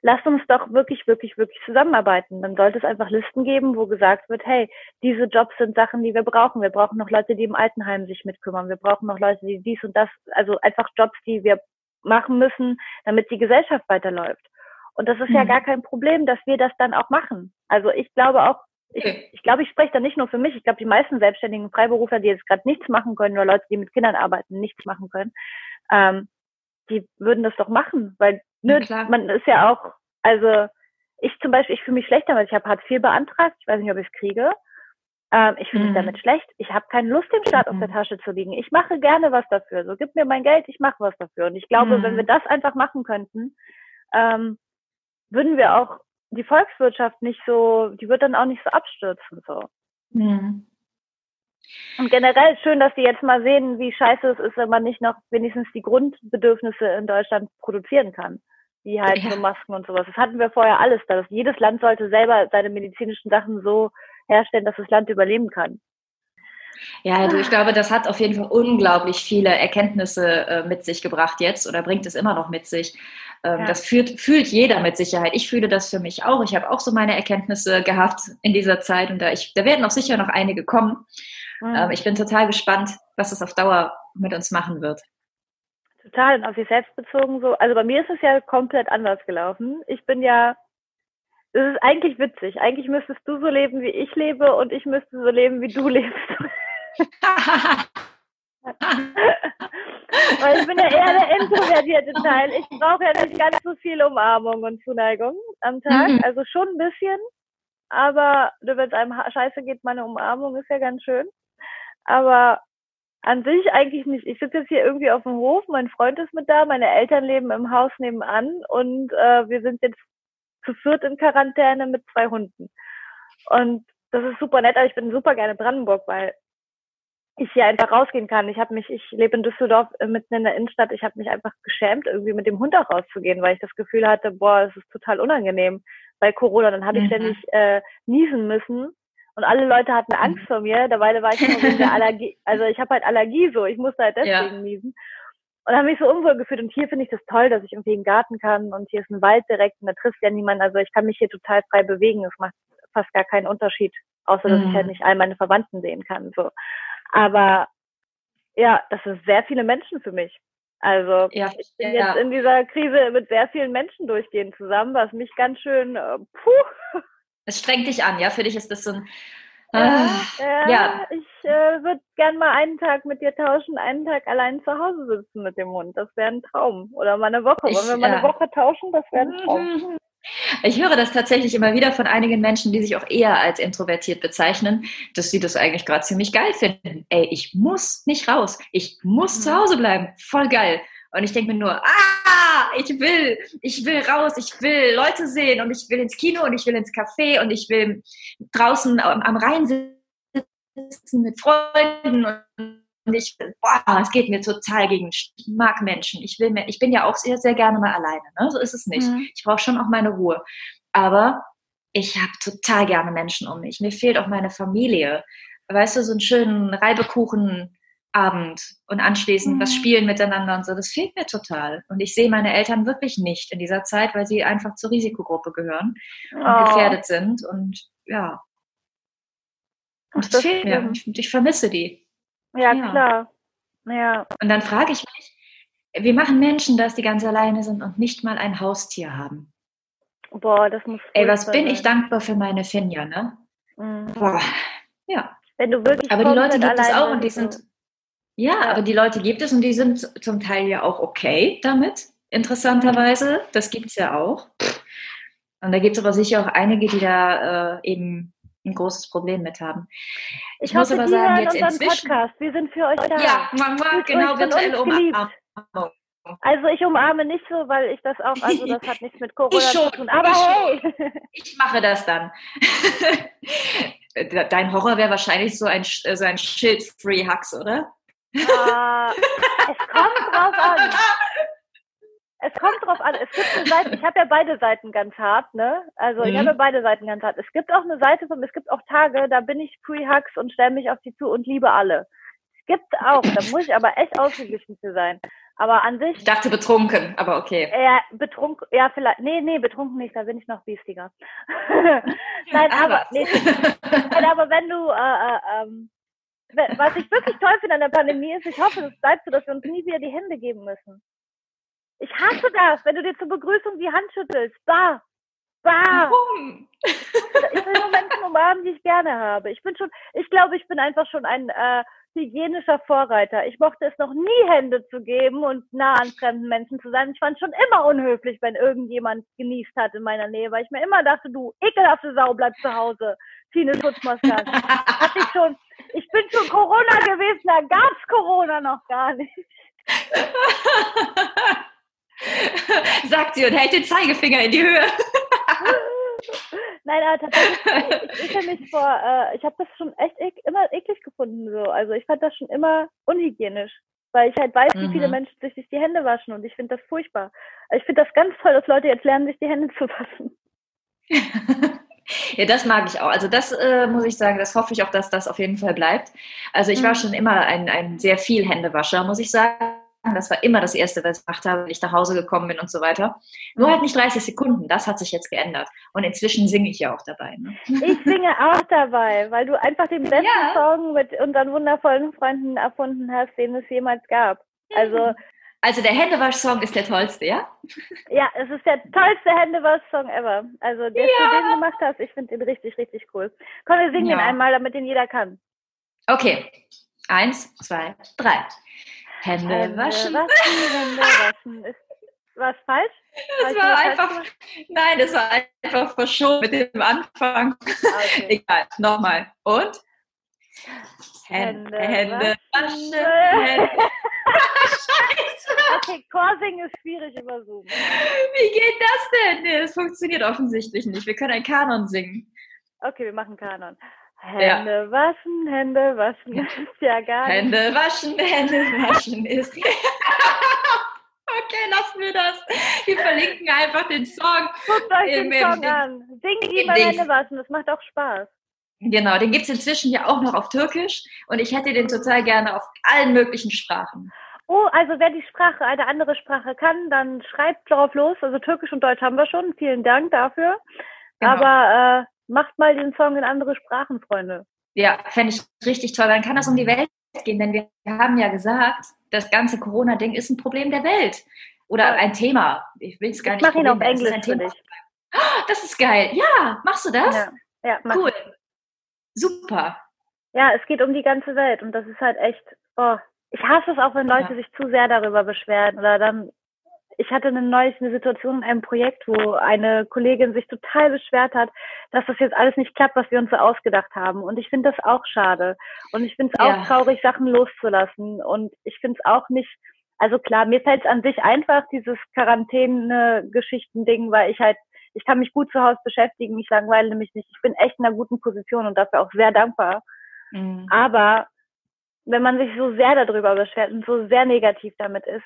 lasst uns doch wirklich, wirklich, wirklich zusammenarbeiten. Dann sollte es einfach Listen geben, wo gesagt wird, hey, diese Jobs sind Sachen, die wir brauchen. Wir brauchen noch Leute, die im Altenheim sich mitkümmern. Wir brauchen noch Leute, die dies und das, also einfach Jobs, die wir machen müssen, damit die Gesellschaft weiterläuft. Und das ist mhm. ja gar kein Problem, dass wir das dann auch machen. Also ich glaube auch, ich, ich glaube, ich spreche da nicht nur für mich. Ich glaube, die meisten selbstständigen Freiberufler, die jetzt gerade nichts machen können, oder Leute, die mit Kindern arbeiten, nichts machen können, ähm, die würden das doch machen, weil ne, man ist ja auch, also ich zum Beispiel, ich fühle mich schlecht damit. Ich habe Hartz IV beantragt, ich weiß nicht, ob ich es kriege. Ähm, ich fühle mich mhm. damit schlecht. Ich habe keine Lust, den Staat mhm. auf der Tasche zu liegen. Ich mache gerne was dafür. So, gib mir mein Geld, ich mache was dafür. Und ich glaube, mhm. wenn wir das einfach machen könnten, ähm, würden wir auch die Volkswirtschaft nicht so, die wird dann auch nicht so abstürzen so. Mhm. Und generell schön, dass die jetzt mal sehen, wie scheiße es ist, wenn man nicht noch wenigstens die Grundbedürfnisse in Deutschland produzieren kann. Wie halt ja. so Masken und sowas. Das hatten wir vorher alles da. Jedes Land sollte selber seine medizinischen Sachen so herstellen, dass das Land überleben kann. Ja, also ich glaube, das hat auf jeden Fall unglaublich viele Erkenntnisse äh, mit sich gebracht jetzt oder bringt es immer noch mit sich. Ähm, ja. Das fühlt, fühlt jeder mit Sicherheit. Ich fühle das für mich auch. Ich habe auch so meine Erkenntnisse gehabt in dieser Zeit und da, ich, da werden auch sicher noch einige kommen. Mhm. Ähm, ich bin total gespannt, was es auf Dauer mit uns machen wird. Total, und auf sich selbst bezogen so. Also bei mir ist es ja komplett anders gelaufen. Ich bin ja es ist eigentlich witzig. Eigentlich müsstest du so leben, wie ich lebe, und ich müsste so leben, wie du lebst. Weil ich bin ja eher der introvertierte Teil. Ich brauche ja nicht ganz so viel Umarmung und Zuneigung am Tag. Mhm. Also schon ein bisschen. Aber wenn es einem scheiße geht, meine Umarmung ist ja ganz schön. Aber an sich eigentlich nicht. Ich sitze jetzt hier irgendwie auf dem Hof, mein Freund ist mit da, meine Eltern leben im Haus nebenan und äh, wir sind jetzt zu viert in Quarantäne mit zwei Hunden. Und das ist super nett, aber ich bin super gerne in Brandenburg, weil ich hier einfach rausgehen kann. Ich habe mich, ich lebe in Düsseldorf äh, mitten in der Innenstadt. Ich habe mich einfach geschämt, irgendwie mit dem Hund auch rauszugehen, weil ich das Gefühl hatte, boah, es ist total unangenehm bei Corona. Dann habe ich mhm. ständig äh, niesen müssen und alle Leute hatten mhm. Angst vor mir. Dabei war ich immer wegen der Allergie. Also ich habe halt Allergie so. Ich musste halt deswegen ja. niesen. Und habe mich so unwohl gefühlt. Und hier finde ich das toll, dass ich irgendwie einen Garten kann und hier ist ein Wald direkt und da trifft ja niemand. Also ich kann mich hier total frei bewegen. Es macht fast gar keinen Unterschied, außer dass mhm. ich halt nicht all meine Verwandten sehen kann. So. Aber ja, das sind sehr viele Menschen für mich. Also ja, ich bin ja. jetzt in dieser Krise mit sehr vielen Menschen durchgehend zusammen, was mich ganz schön äh, puh. Es strengt dich an, ja? Für dich ist das so ein ja, äh, ja. ich äh, würde gern mal einen Tag mit dir tauschen, einen Tag allein zu Hause sitzen mit dem Hund. Das wäre ein Traum. Oder mal eine Woche. Ich, Wollen wir mal eine Woche tauschen? Das wäre ein Traum. Ich höre das tatsächlich immer wieder von einigen Menschen, die sich auch eher als introvertiert bezeichnen, dass sie das eigentlich gerade ziemlich geil finden. Ey, ich muss nicht raus. Ich muss mhm. zu Hause bleiben. Voll geil. Und ich denke mir nur, ah, ich will, ich will raus, ich will Leute sehen und ich will ins Kino und ich will ins Café und ich will draußen am, am Rhein sitzen mit Freunden und ich, boah, es geht mir total gegen, ich mag Menschen. Ich will mehr, ich bin ja auch sehr, sehr gerne mal alleine, ne? so ist es nicht. Mhm. Ich brauche schon auch meine Ruhe. Aber ich habe total gerne Menschen um mich. Mir fehlt auch meine Familie. Weißt du, so einen schönen Reibekuchen, Abend und anschließend mhm. was spielen miteinander und so. Das fehlt mir total. Und ich sehe meine Eltern wirklich nicht in dieser Zeit, weil sie einfach zur Risikogruppe gehören und oh. gefährdet sind. Und ja. Und das, fehlt mir. Ich, ich, vermisse die. Ja, ja, klar. Ja. Und dann frage ich mich, wie machen Menschen das, die ganz alleine sind und nicht mal ein Haustier haben? Boah, das muss. Ey, was bin sein. ich dankbar für meine Finja, ne? Mhm. Boah, ja. Wenn du wirklich aber die Leute gibt es auch und die sind, ja, aber die Leute gibt es und die sind zum Teil ja auch okay damit, interessanterweise. Das gibt es ja auch. Und da gibt es aber sicher auch einige, die da äh, eben ein großes Problem mit haben. Ich, ich muss aber sagen, jetzt inzwischen. Podcast. Wir sind für euch da. Ja, Mama, genau, virtuelle Umarmung. Also ich umarme nicht so, weil ich das auch, also das hat nichts mit Corona schon, zu tun. Aber ich hey! Ich mache das dann. Dein Horror wäre wahrscheinlich so ein, so ein Schild-Free-Hux, oder? Uh, es kommt drauf an. Es kommt drauf an. Es gibt eine Seite, ich habe ja beide Seiten ganz hart, ne? Also mhm. ich habe ja beide Seiten ganz hart. Es gibt auch eine Seite von, es gibt auch Tage, da bin ich Pre-Hugs und stelle mich auf sie zu und liebe alle. Es gibt auch, da muss ich aber echt ausgeglichen für sein. Aber an sich. Ich dachte betrunken, aber okay. Ja, betrunken, ja, vielleicht. Nee, nee, betrunken nicht, da bin ich noch biestiger. Nein, aber, nee, nein, aber wenn du, äh, äh, ähm, was ich wirklich toll finde an der Pandemie ist, ich hoffe, es bleibt so, dass wir uns nie wieder die Hände geben müssen. Ich hasse das, wenn du dir zur Begrüßung die Hand schüttelst. Bah! Bah! Warum? Ich will nur Menschen umarmen, die ich gerne habe. Ich bin schon, ich glaube, ich bin einfach schon ein äh, hygienischer Vorreiter. Ich mochte es noch nie, Hände zu geben und nah an fremden Menschen zu sein. Ich fand schon immer unhöflich, wenn irgendjemand genießt hat in meiner Nähe, weil ich mir immer dachte, du ekelhafte Sau, bleib zu Hause. Zieh eine Schutzmaske an. Hatte ich schon, ich bin schon Corona gewesen, da gab's Corona noch gar nicht. Sagt sie und hält den Zeigefinger in die Höhe. Nein, aber tatsächlich, ich, ich mich vor, äh, ich habe das schon echt ek immer eklig gefunden. So. Also ich fand das schon immer unhygienisch, weil ich halt weiß, wie viele mhm. Menschen sich die Hände waschen und ich finde das furchtbar. Ich finde das ganz toll, dass Leute jetzt lernen, sich die Hände zu waschen. Ja, das mag ich auch. Also das äh, muss ich sagen, das hoffe ich auch, dass das auf jeden Fall bleibt. Also ich war mhm. schon immer ein, ein sehr viel Händewascher, muss ich sagen. Das war immer das Erste, was ich gemacht habe, wenn ich nach Hause gekommen bin und so weiter. Nur halt nicht 30 Sekunden, das hat sich jetzt geändert. Und inzwischen singe ich ja auch dabei. Ne? Ich singe auch dabei, weil du einfach den besten ja. Song mit unseren wundervollen Freunden erfunden hast, den es jemals gab. Also, also der Händewasch-Song ist der tollste, ja? Ja, es ist der tollste Händewasch-Song ever. Also der, ja. du den gemacht hast, ich finde den richtig, richtig cool. Komm, wir singen ja. ihn einmal, damit den jeder kann. Okay. Eins, zwei, drei. Hände, Hände waschen. waschen. Hände waschen. Ist was falsch? Das war einfach, nein, das war einfach verschoben mit dem Anfang. Ah, okay. Egal, nochmal. Und? Hände, Hände waschen. Hände. Scheiße. Okay, Chorsingen ist schwierig über Zoom. Wie geht das denn? Nee, das funktioniert offensichtlich nicht. Wir können einen Kanon singen. Okay, wir machen Kanon. Hände ja. waschen, Hände waschen ist ja gar nicht. Hände waschen, Hände waschen ist. okay, lassen wir das. Wir verlinken einfach den Song. Guckt euch im, den Song im, an. Singt mal Hände waschen, das macht auch Spaß. Genau, den gibt es inzwischen ja auch noch auf Türkisch und ich hätte den total gerne auf allen möglichen Sprachen. Oh, also wer die Sprache, eine andere Sprache kann, dann schreibt drauf los. Also Türkisch und Deutsch haben wir schon. Vielen Dank dafür. Genau. Aber äh, macht mal den Song in andere Sprachen, Freunde. Ja, fände ich richtig toll. Dann kann das um die Welt gehen, denn wir haben ja gesagt, das ganze Corona-Ding ist ein Problem der Welt. Oder ein Thema. Ich will es gar ich nicht. Mach ihn auf Englisch ein Thema. Oh, das ist geil. Ja, machst du das? Ja, ja cool. Super. Ja, es geht um die ganze Welt und das ist halt echt, oh, ich hasse es auch, wenn Leute ja. sich zu sehr darüber beschweren oder dann ich hatte eine neulich eine Situation in einem Projekt, wo eine Kollegin sich total beschwert hat, dass das jetzt alles nicht klappt, was wir uns so ausgedacht haben. Und ich finde das auch schade. Und ich finde es auch ja. traurig, Sachen loszulassen. Und ich finde es auch nicht, also klar, mir fällt es an sich einfach, dieses Quarantäne-Geschichten-Ding, weil ich halt, ich kann mich gut zu Hause beschäftigen, ich langweile mich nicht. Ich bin echt in einer guten Position und dafür auch sehr dankbar. Mhm. Aber wenn man sich so sehr darüber beschwert und so sehr negativ damit ist,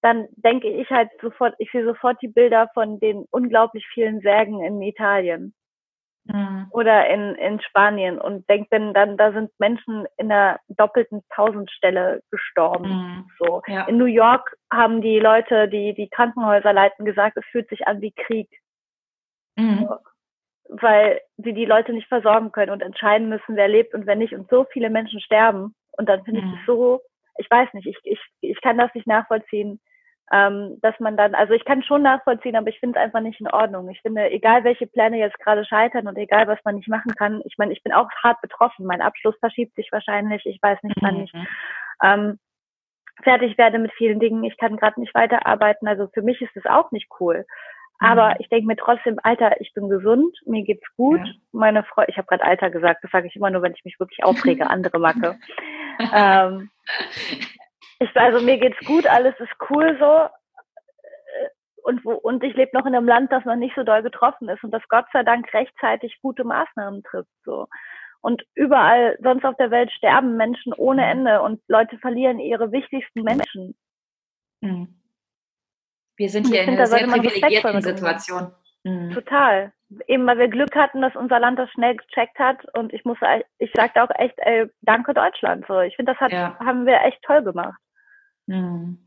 dann denke ich halt sofort, ich sehe sofort die Bilder von den unglaublich vielen Särgen in Italien mhm. oder in, in Spanien und denke dann, dann, da sind Menschen in einer doppelten Tausendstelle gestorben. Mhm. So. Ja. In New York haben die Leute, die die Krankenhäuser leiten, gesagt, es fühlt sich an wie Krieg. Mhm. Weil sie die Leute nicht versorgen können und entscheiden müssen, wer lebt und wer nicht. Und so viele Menschen sterben. Und dann finde ich es so, ich weiß nicht, ich, ich, ich kann das nicht nachvollziehen, ähm, dass man dann, also ich kann schon nachvollziehen, aber ich finde es einfach nicht in Ordnung. Ich finde, egal welche Pläne jetzt gerade scheitern und egal was man nicht machen kann, ich meine, ich bin auch hart betroffen. Mein Abschluss verschiebt sich wahrscheinlich, ich weiß nicht, wann ich mhm. ähm, fertig werde mit vielen Dingen. Ich kann gerade nicht weiterarbeiten. Also für mich ist es auch nicht cool. Aber mhm. ich denke mir trotzdem, Alter, ich bin gesund, mir geht's gut. Ja. Meine Frau, ich habe gerade Alter gesagt, das sage ich immer nur, wenn ich mich wirklich aufrege, andere Macke. ähm, ich, also mir geht's gut, alles ist cool so. Und, wo, und ich lebe noch in einem Land, das noch nicht so doll getroffen ist und das Gott sei Dank rechtzeitig gute Maßnahmen trifft. So. Und überall sonst auf der Welt sterben Menschen ohne mhm. Ende und Leute verlieren ihre wichtigsten Menschen. Mhm. Wir sind hier in einer sehr privilegierten Situation. Mhm. Total. Eben weil wir Glück hatten, dass unser Land das schnell gecheckt hat. Und ich muss, ich sagte auch echt, ey, danke Deutschland. So, ich finde, das hat, ja. haben wir echt toll gemacht. Mhm.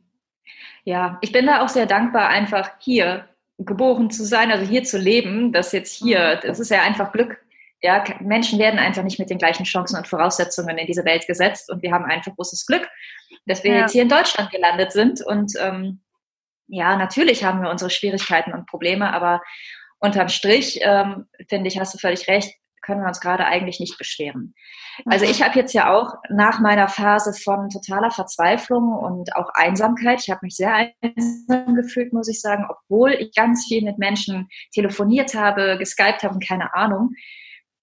Ja, ich bin da auch sehr dankbar, einfach hier geboren zu sein, also hier zu leben, dass jetzt hier, mhm. das ist ja einfach Glück. Ja, Menschen werden einfach nicht mit den gleichen Chancen und Voraussetzungen in diese Welt gesetzt und wir haben einfach großes Glück, dass wir ja. jetzt hier in Deutschland gelandet sind und ähm, ja, natürlich haben wir unsere Schwierigkeiten und Probleme, aber unterm Strich, ähm, finde ich, hast du völlig recht, können wir uns gerade eigentlich nicht beschweren. Also ich habe jetzt ja auch nach meiner Phase von totaler Verzweiflung und auch Einsamkeit, ich habe mich sehr einsam gefühlt, muss ich sagen, obwohl ich ganz viel mit Menschen telefoniert habe, geskypt habe und keine Ahnung,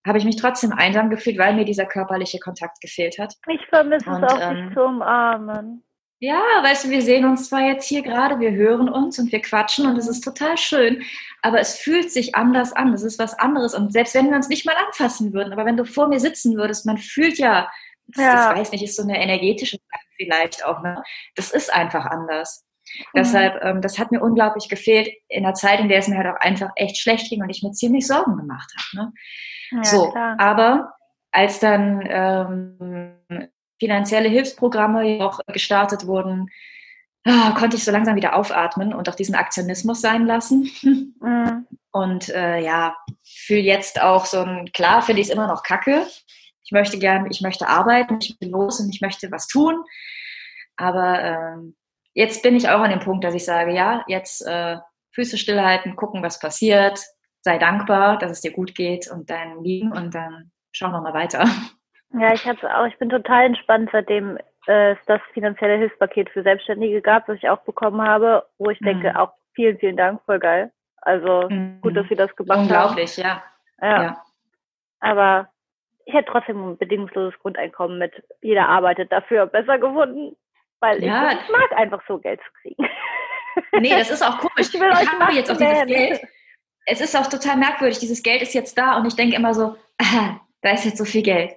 habe ich mich trotzdem einsam gefühlt, weil mir dieser körperliche Kontakt gefehlt hat. Ich vermisse es auch, ähm, dich zu umarmen. Ja, weißt du, wir sehen uns zwar jetzt hier gerade, wir hören uns und wir quatschen und es ist total schön, aber es fühlt sich anders an. Es ist was anderes. Und selbst wenn wir uns nicht mal anfassen würden, aber wenn du vor mir sitzen würdest, man fühlt ja, das, ja. das weiß nicht, ist so eine energetische Sache vielleicht auch, ne? Das ist einfach anders. Mhm. Deshalb, ähm, das hat mir unglaublich gefehlt in einer Zeit, in der es mir halt auch einfach echt schlecht ging und ich mir ziemlich Sorgen gemacht habe. Ne? Ja, so, klar. aber als dann ähm, finanzielle Hilfsprogramme auch gestartet wurden, ah, konnte ich so langsam wieder aufatmen und auch diesen Aktionismus sein lassen. Mhm. Und äh, ja, fühle jetzt auch so ein, klar finde ich es immer noch kacke. Ich möchte gern, ich möchte arbeiten, ich will los und ich möchte was tun. Aber ähm, jetzt bin ich auch an dem Punkt, dass ich sage, ja, jetzt äh, Füße stillhalten, gucken, was passiert, sei dankbar, dass es dir gut geht und dein Lieben und dann schauen wir mal weiter. Ja, ich hatte auch, ich bin total entspannt, seitdem äh, es das finanzielle Hilfspaket für Selbstständige gab, was ich auch bekommen habe, wo ich mhm. denke, auch vielen, vielen Dank, voll geil. Also mhm. gut, dass Sie das gemacht Unglaublich, haben. Unglaublich, ja. ja. ja. Aber ich hätte trotzdem ein bedingungsloses Grundeinkommen mit jeder arbeitet dafür besser gefunden, weil ja. ich, ich mag einfach so Geld zu kriegen. Nee, das ist auch komisch. Ich, will ich habe jetzt auch dieses Geld. Es ist auch total merkwürdig. Dieses Geld ist jetzt da und ich denke immer so, aha, da ist jetzt so viel Geld.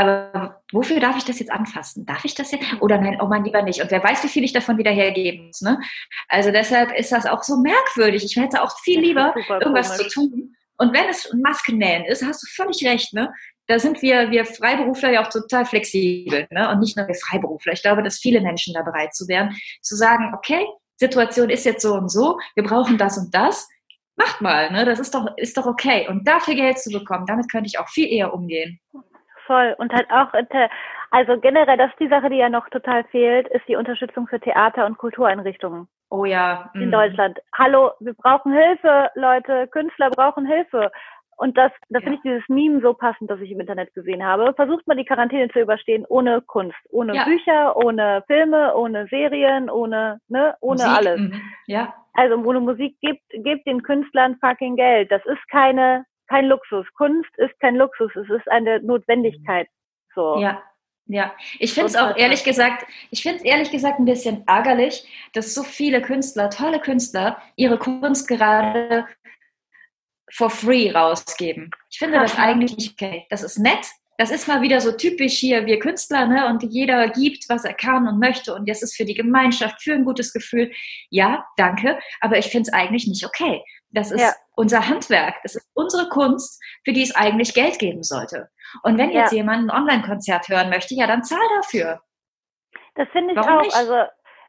Aber wofür darf ich das jetzt anfassen? Darf ich das jetzt? Oder nein, oh mein lieber nicht. Und wer weiß, wie viel ich davon wieder hergeben muss. Ne? Also deshalb ist das auch so merkwürdig. Ich hätte auch viel lieber irgendwas komisch. zu tun. Und wenn es Maskennähen ist, hast du völlig recht. Ne? Da sind wir, wir Freiberufler ja auch total flexibel. Ne? Und nicht nur wir Freiberufler. Ich glaube, dass viele Menschen da bereit zu wären, zu sagen, okay, Situation ist jetzt so und so, wir brauchen das und das. Macht mal, ne? Das ist doch, ist doch okay. Und dafür Geld zu bekommen, damit könnte ich auch viel eher umgehen voll. Und halt auch, also generell, das ist die Sache, die ja noch total fehlt, ist die Unterstützung für Theater- und Kultureinrichtungen. Oh ja. In mhm. Deutschland. Hallo, wir brauchen Hilfe, Leute. Künstler brauchen Hilfe. Und das, da ja. finde ich dieses Meme so passend, das ich im Internet gesehen habe. Versucht mal die Quarantäne zu überstehen ohne Kunst, ohne ja. Bücher, ohne Filme, ohne Serien, ohne, ne, ohne Musik. alles. Mhm. Ja. Also ohne Musik gibt, gibt den Künstlern fucking Geld. Das ist keine kein Luxus. Kunst ist kein Luxus, es ist eine Notwendigkeit. So. Ja. Ja, ich finde es auch ehrlich gesagt, ich finde es ehrlich gesagt ein bisschen ärgerlich, dass so viele Künstler, tolle Künstler, ihre Kunst gerade for free rausgeben. Ich finde das eigentlich nicht okay. Das ist nett, das ist mal wieder so typisch hier, wir Künstler, ne? Und jeder gibt, was er kann und möchte. Und das ist für die Gemeinschaft, für ein gutes Gefühl. Ja, danke. Aber ich finde es eigentlich nicht okay. Das ist ja. unser Handwerk. Das ist unsere Kunst, für die es eigentlich Geld geben sollte. Und wenn jetzt ja. jemand ein Online-Konzert hören möchte, ja, dann zahl dafür. Das finde ich Warum auch. Nicht? Also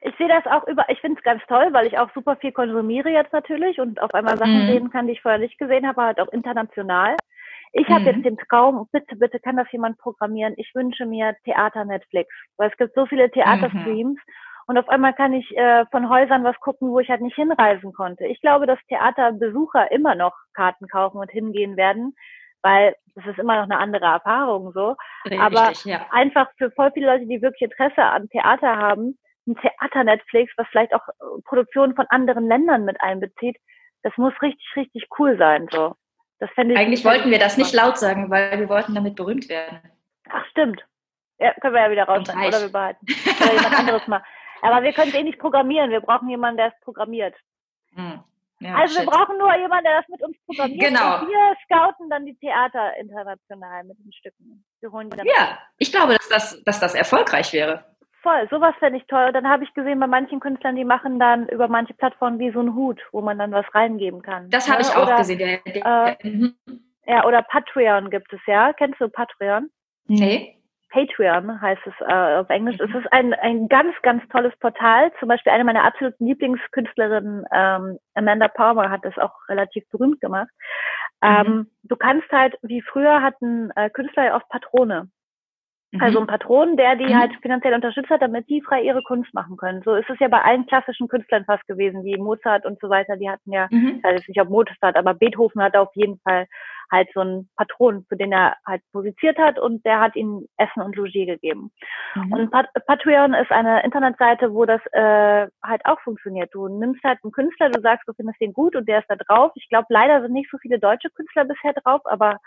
ich sehe das auch über, ich finde es ganz toll, weil ich auch super viel konsumiere jetzt natürlich und auf einmal Sachen mhm. sehen kann, die ich vorher nicht gesehen habe, halt auch international. Ich mhm. habe jetzt den Traum, bitte, bitte kann das jemand programmieren. Ich wünsche mir Theater Netflix, weil es gibt so viele Theaterstreams. Mhm. Und auf einmal kann ich äh, von Häusern was gucken, wo ich halt nicht hinreisen konnte. Ich glaube, dass Theaterbesucher immer noch Karten kaufen und hingehen werden, weil das ist immer noch eine andere Erfahrung so. Richtig, Aber ja. einfach für voll viele Leute, die wirklich Interesse an Theater haben, ein Theater-Netflix, was vielleicht auch äh, Produktionen von anderen Ländern mit einbezieht, das muss richtig, richtig cool sein. So. Das ich Eigentlich wollten wir das nicht laut sagen, weil wir wollten damit berühmt werden. Ach, stimmt. Ja, können wir ja wieder rausnehmen oder wir behalten. Oder jemand anderes mal. Aber wir können es eh nicht programmieren. Wir brauchen jemanden, der es programmiert. Hm. Ja, also shit. wir brauchen nur jemanden, der das mit uns programmiert. Genau. Und wir scouten dann die Theater international mit den Stücken. Wir holen die dann ja, ich glaube, dass das, dass das erfolgreich wäre. Voll, sowas fände ich toll. Und dann habe ich gesehen, bei manchen Künstlern, die machen dann über manche Plattformen wie so ein Hut, wo man dann was reingeben kann. Das habe ne? ich auch oder, gesehen. Äh, mhm. ja, oder Patreon gibt es ja. Kennst du Patreon? Nee. Patreon heißt es äh, auf Englisch. Mhm. Es ist ein, ein ganz, ganz tolles Portal. Zum Beispiel eine meiner absoluten Lieblingskünstlerinnen, ähm, Amanda Palmer, hat das auch relativ berühmt gemacht. Ähm, mhm. Du kannst halt, wie früher hatten äh, Künstler ja oft Patrone. Also mhm. ein Patron, der die mhm. halt finanziell unterstützt hat, damit die frei ihre Kunst machen können. So ist es ja bei allen klassischen Künstlern fast gewesen, wie Mozart und so weiter. Die hatten ja, mhm. ich weiß nicht, ob Mozart, aber Beethoven hat auf jeden Fall halt so einen Patron, für den er halt musiziert hat und der hat ihnen Essen und Logis gegeben. Mhm. Und Pat Patreon ist eine Internetseite, wo das äh, halt auch funktioniert. Du nimmst halt einen Künstler, du sagst, du findest den gut und der ist da drauf. Ich glaube, leider sind nicht so viele deutsche Künstler bisher drauf, aber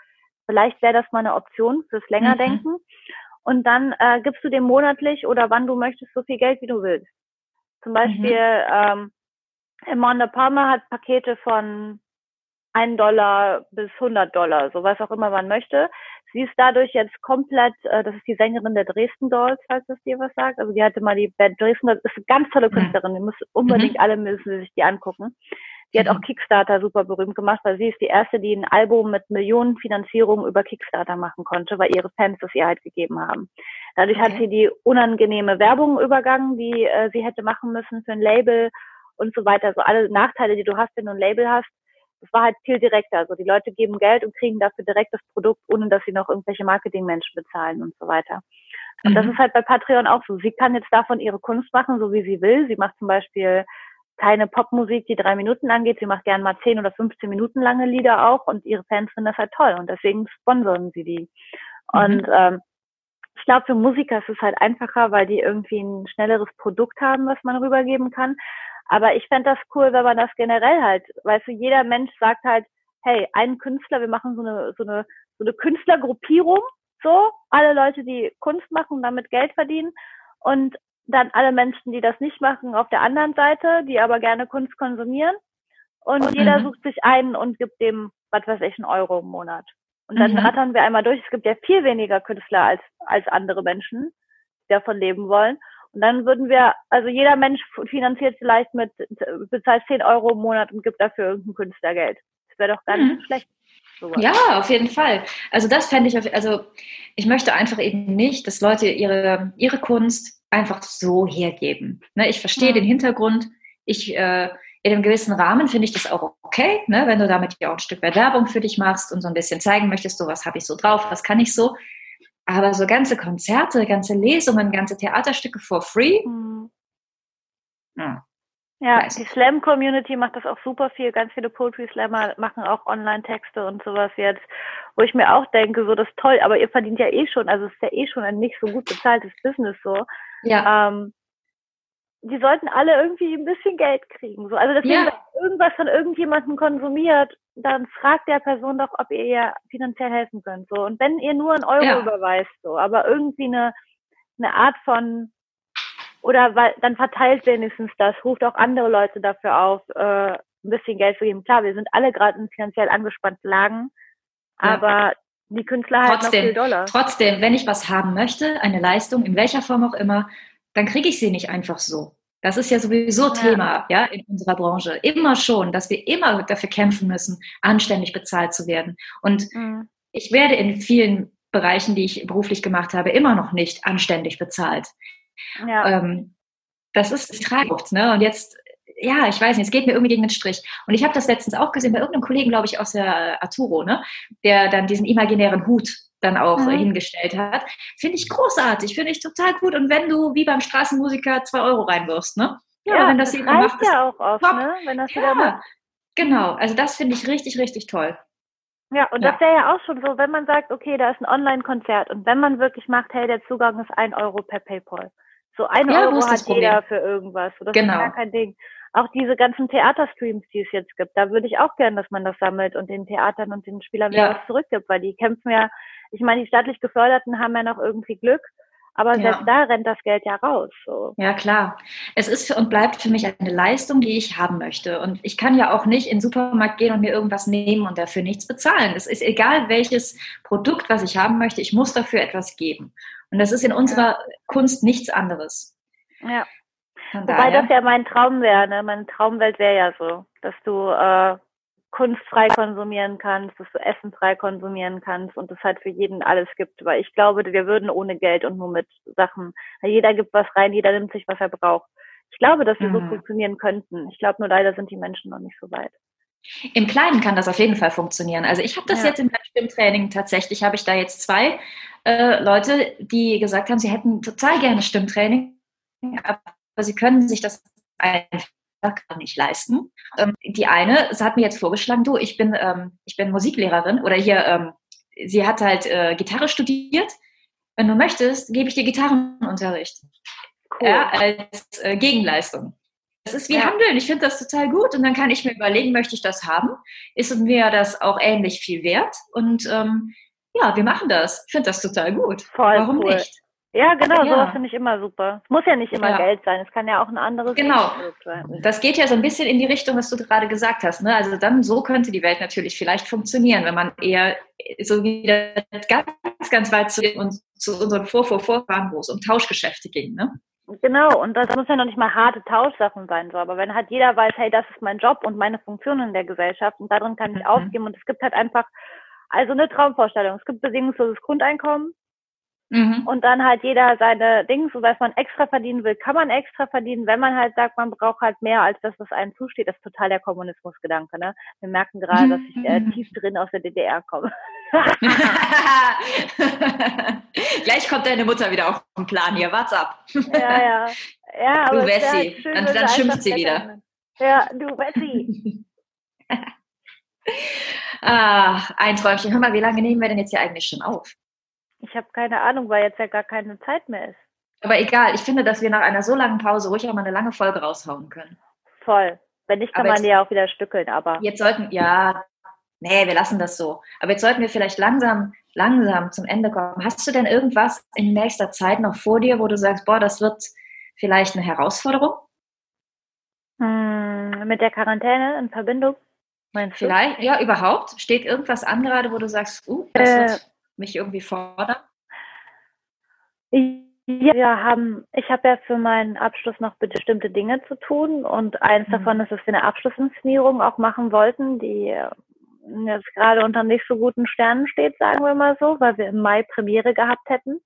vielleicht wäre das mal eine Option fürs Längerdenken. Mhm und dann äh, gibst du dem monatlich oder wann du möchtest so viel Geld, wie du willst. Zum Beispiel mhm. ähm, Amanda Palmer hat Pakete von 1 Dollar bis 100 Dollar, so was auch immer man möchte. Sie ist dadurch jetzt komplett, äh, das ist die Sängerin der Dresden Dolls, falls das dir was sagt. Also die hatte mal die Band Dresden Dolls, ist eine ganz tolle mhm. Künstlerin, die muss unbedingt mhm. alle müssen sich die angucken. Die hat auch mhm. Kickstarter super berühmt gemacht, weil sie ist die erste, die ein Album mit Millionenfinanzierung über Kickstarter machen konnte, weil ihre Fans das ihr halt gegeben haben. Dadurch okay. hat sie die unangenehme Werbung übergangen, die äh, sie hätte machen müssen für ein Label und so weiter. So alle Nachteile, die du hast, wenn du ein Label hast. Das war halt viel direkter. Also die Leute geben Geld und kriegen dafür direkt das Produkt, ohne dass sie noch irgendwelche Marketingmenschen bezahlen und so weiter. Und mhm. das ist halt bei Patreon auch so. Sie kann jetzt davon ihre Kunst machen, so wie sie will. Sie macht zum Beispiel keine Popmusik, die drei Minuten lang geht. Sie macht gern mal zehn oder 15 Minuten lange Lieder auch und ihre Fans finden das halt toll und deswegen sponsern sie die. Mhm. Und ähm, ich glaube, für Musiker ist es halt einfacher, weil die irgendwie ein schnelleres Produkt haben, was man rübergeben kann. Aber ich fände das cool, wenn man das generell halt, weißt du, jeder Mensch sagt halt, hey, einen Künstler, wir machen so eine, so eine, so eine Künstlergruppierung, so, alle Leute, die Kunst machen und damit Geld verdienen. Und dann alle Menschen, die das nicht machen, auf der anderen Seite, die aber gerne Kunst konsumieren. Und mhm. jeder sucht sich einen und gibt dem, was weiß ich, einen Euro im Monat. Und dann mhm. rattern wir einmal durch. Es gibt ja viel weniger Künstler als, als andere Menschen, die davon leben wollen. Und dann würden wir, also jeder Mensch finanziert vielleicht mit, bezahlt 10 Euro im Monat und gibt dafür irgendein Künstlergeld. Das wäre doch gar nicht mhm. schlecht. Sowas. Ja, auf jeden Fall. Also das fände ich, also ich möchte einfach eben nicht, dass Leute ihre, ihre Kunst einfach so hergeben. Ne, ich verstehe ja. den Hintergrund. Ich, äh, in einem gewissen Rahmen finde ich das auch okay, ne, wenn du damit ja auch ein Stück Werbung für dich machst und so ein bisschen zeigen möchtest, so was habe ich so drauf, was kann ich so. Aber so ganze Konzerte, ganze Lesungen, ganze Theaterstücke for free. Mhm. Ja, ja die Slam-Community macht das auch super viel. Ganz viele Poetry-Slammer machen auch Online-Texte und sowas jetzt, wo ich mir auch denke, so das ist toll, aber ihr verdient ja eh schon, also es ist ja eh schon ein nicht so gut bezahltes Business so. Ja. Ähm, die sollten alle irgendwie ein bisschen Geld kriegen. So. Also deswegen, ja. wenn irgendwas von irgendjemandem konsumiert, dann fragt der Person doch, ob ihr ihr finanziell helfen könnt. So. Und wenn ihr nur einen Euro ja. überweist, so, aber irgendwie eine, eine Art von oder weil dann verteilt wenigstens das, ruft auch andere Leute dafür auf, äh, ein bisschen Geld zu geben. Klar, wir sind alle gerade in finanziell angespannten Lagen, ja. aber die Künstler trotzdem, noch viel Dollar. Trotzdem, wenn ich was haben möchte, eine Leistung, in welcher Form auch immer, dann kriege ich sie nicht einfach so. Das ist ja sowieso ja. Thema ja, in unserer Branche. Immer schon, dass wir immer dafür kämpfen müssen, anständig bezahlt zu werden. Und mhm. ich werde in vielen Bereichen, die ich beruflich gemacht habe, immer noch nicht anständig bezahlt. Ja. Ähm, das ist tragisch. Ne? Und jetzt ja, ich weiß nicht, es geht mir irgendwie gegen den Strich. Und ich habe das letztens auch gesehen bei irgendeinem Kollegen, glaube ich, aus der Arturo, ne, der dann diesen imaginären Hut dann auch Mhm. äh, hingestellt hat. Finde ich großartig, finde ich total gut. Und wenn du wie beim Straßenmusiker zwei Euro reinwirfst, ne? Ja, wenn das, das jemand reicht macht, ja auch oft, top. ne? Wenn das ja, macht. genau. Also das finde ich richtig, richtig toll. Ja, und Ja. das wäre ja auch schon so, wenn man sagt, okay, da ist ein Online-Konzert und wenn man wirklich macht, hey, der Zugang ist ein Euro per PayPal. So ein Ja, Euro hat jeder für irgendwas. Das Genau. ist gar kein Ding. Auch diese ganzen Theaterstreams, die es jetzt gibt, da würde ich auch gern, dass man das sammelt und den Theatern und den Spielern wieder Ja. was zurückgibt, weil die kämpfen ja, ich meine, die staatlich Geförderten haben ja noch irgendwie Glück, aber Ja. selbst da rennt das Geld ja raus. So. Ja, klar. Es ist und bleibt für mich eine Leistung, die ich haben möchte. Und ich kann ja auch nicht in den Supermarkt gehen und mir irgendwas nehmen und dafür nichts bezahlen. Es ist egal, welches Produkt, was ich haben möchte, ich muss dafür etwas geben. Und das ist in unserer Kunst nichts anderes. Ja. Von Wobei daher, das ja mein Traum wäre, ne? Meine Traumwelt wäre ja so, dass du äh, Kunst frei konsumieren kannst, dass du Essen frei konsumieren kannst und es halt für jeden alles gibt. Weil ich glaube, wir würden ohne Geld und nur mit Sachen, jeder gibt was rein, jeder nimmt sich, was er braucht. Ich glaube, dass wir so Mhm. funktionieren könnten. Ich glaube nur leider sind die Menschen noch nicht so weit. Im Kleinen kann das auf jeden Fall funktionieren. Also ich habe das Ja. jetzt in meinem Stimmtraining tatsächlich, habe ich da jetzt zwei äh, Leute, die gesagt haben, sie hätten total gerne Stimmtraining, aber sie können sich das einfach gar nicht leisten. Ähm, die eine sie hat mir jetzt vorgeschlagen, du, ich bin, ähm, ich bin Musiklehrerin oder hier, ähm, sie hat halt äh, Gitarre studiert. Wenn du möchtest, gebe ich dir Gitarrenunterricht. Cool. Ja, als äh, Gegenleistung. Das ist wie Ja. Handeln. Ich finde das total gut. Und dann kann ich mir überlegen, möchte ich das haben? Ist mir das auch ähnlich viel wert? Und ähm, ja, wir machen das. Ich finde das total gut. Voll Warum cool. nicht? Ja, genau, Ja. sowas finde ich immer super. Es muss ja nicht immer Ja. Geld sein, es kann ja auch ein anderes Genau. Sein. Das geht ja so ein bisschen in die Richtung, was du gerade gesagt hast. Ne? Also dann so könnte die Welt natürlich vielleicht funktionieren, wenn man eher so wieder ganz, ganz weit zu, und zu unseren Vor vor Vorfahren, wo es um Tauschgeschäfte ging. Ne? Genau, und das muss ja noch nicht mal harte Tauschsachen sein, so. aber wenn halt jeder weiß, hey, das ist mein Job und meine Funktion in der Gesellschaft und darin kann ich Mhm. aufgeben und es gibt halt einfach, also eine Traumvorstellung. Es gibt bedingungsloses Grundeinkommen Mhm. und dann halt jeder seine Dings, so dass man extra verdienen will, kann man extra verdienen, wenn man halt sagt, man braucht halt mehr als das, was einem zusteht. Das ist total der Kommunismusgedanke, ne? Wir merken gerade, dass ich äh, tief drin aus der DDR komme. Gleich kommt deine Mutter wieder auf den Plan hier. What's up? ja, ja. Ja, Du Wessi. halt schön, Dann- dann schimpft sie wieder. Ja, du Wessi. Ach, ein Träumchen. Hör mal, wie lange nehmen wir denn jetzt hier eigentlich schon auf? Ich habe keine Ahnung, weil jetzt ja gar keine Zeit mehr ist. Aber egal, ich finde, dass wir nach einer so langen Pause ruhig auch mal eine lange Folge raushauen können. Voll. Wenn nicht, kann Aber man jetzt- die ja auch wieder stückeln, aber Jetzt sollten, ja, nee, wir lassen das so. Aber jetzt sollten wir vielleicht langsam, langsam zum Ende kommen. Hast du denn irgendwas in nächster Zeit noch vor dir, wo du sagst, boah, das wird vielleicht eine Herausforderung? hm, mit der Quarantäne in Verbindung, meinst du? Vielleicht, ja, überhaupt? Steht irgendwas an gerade, wo du sagst, uh, das Äh. wird mich irgendwie fordern? Ja, wir haben, ich habe ja für meinen Abschluss noch bestimmte Dinge zu tun und eins Mhm. davon ist, dass wir eine Abschlussinszenierung auch machen wollten, die jetzt gerade unter nicht so guten Sternen steht, sagen wir mal so, weil wir im Mai Premiere gehabt hätten.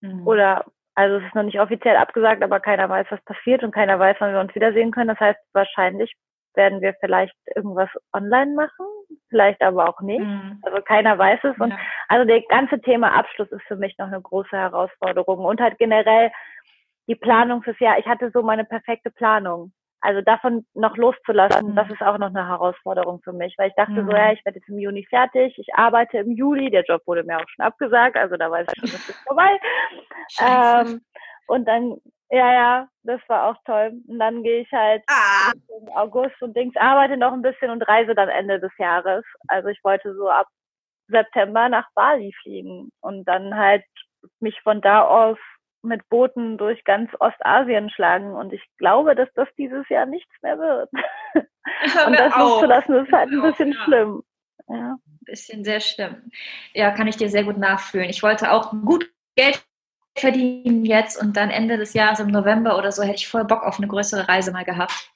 Mhm. Oder, also es ist noch nicht offiziell abgesagt, aber keiner weiß, was passiert und keiner weiß, wann wir uns wiedersehen können. Das heißt, wahrscheinlich werden wir vielleicht irgendwas online machen, vielleicht aber auch nicht. Mhm. Also keiner weiß es. Und Ja. also der ganze Thema Abschluss ist für mich noch eine große Herausforderung und halt generell die Planung fürs Jahr. Ich hatte so meine perfekte Planung. Also davon noch loszulassen, Mhm. das ist auch noch eine Herausforderung für mich, weil ich dachte Mhm. so, ja, ich werde jetzt im Juni fertig, ich arbeite im Juli, der Job wurde mir auch schon abgesagt, also da weiß ich schon, das ist vorbei. Ähm, und dann, ja, ja, das war auch toll. Und dann gehe ich halt ah. im August und Dings, arbeite noch ein bisschen und reise dann Ende des Jahres. Also ich wollte so ab September nach Bali fliegen und dann halt mich von da aus mit Booten durch ganz Ostasien schlagen. Und ich glaube, dass das dieses Jahr nichts mehr wird. Und das auf. loszulassen ist halt ein auf, bisschen ja. schlimm. Ja. bisschen sehr schlimm. Ja, kann ich dir sehr gut nachfühlen. Ich wollte auch gut Geld verdienen jetzt und dann Ende des Jahres im November oder so hätte ich voll Bock auf eine größere Reise mal gehabt.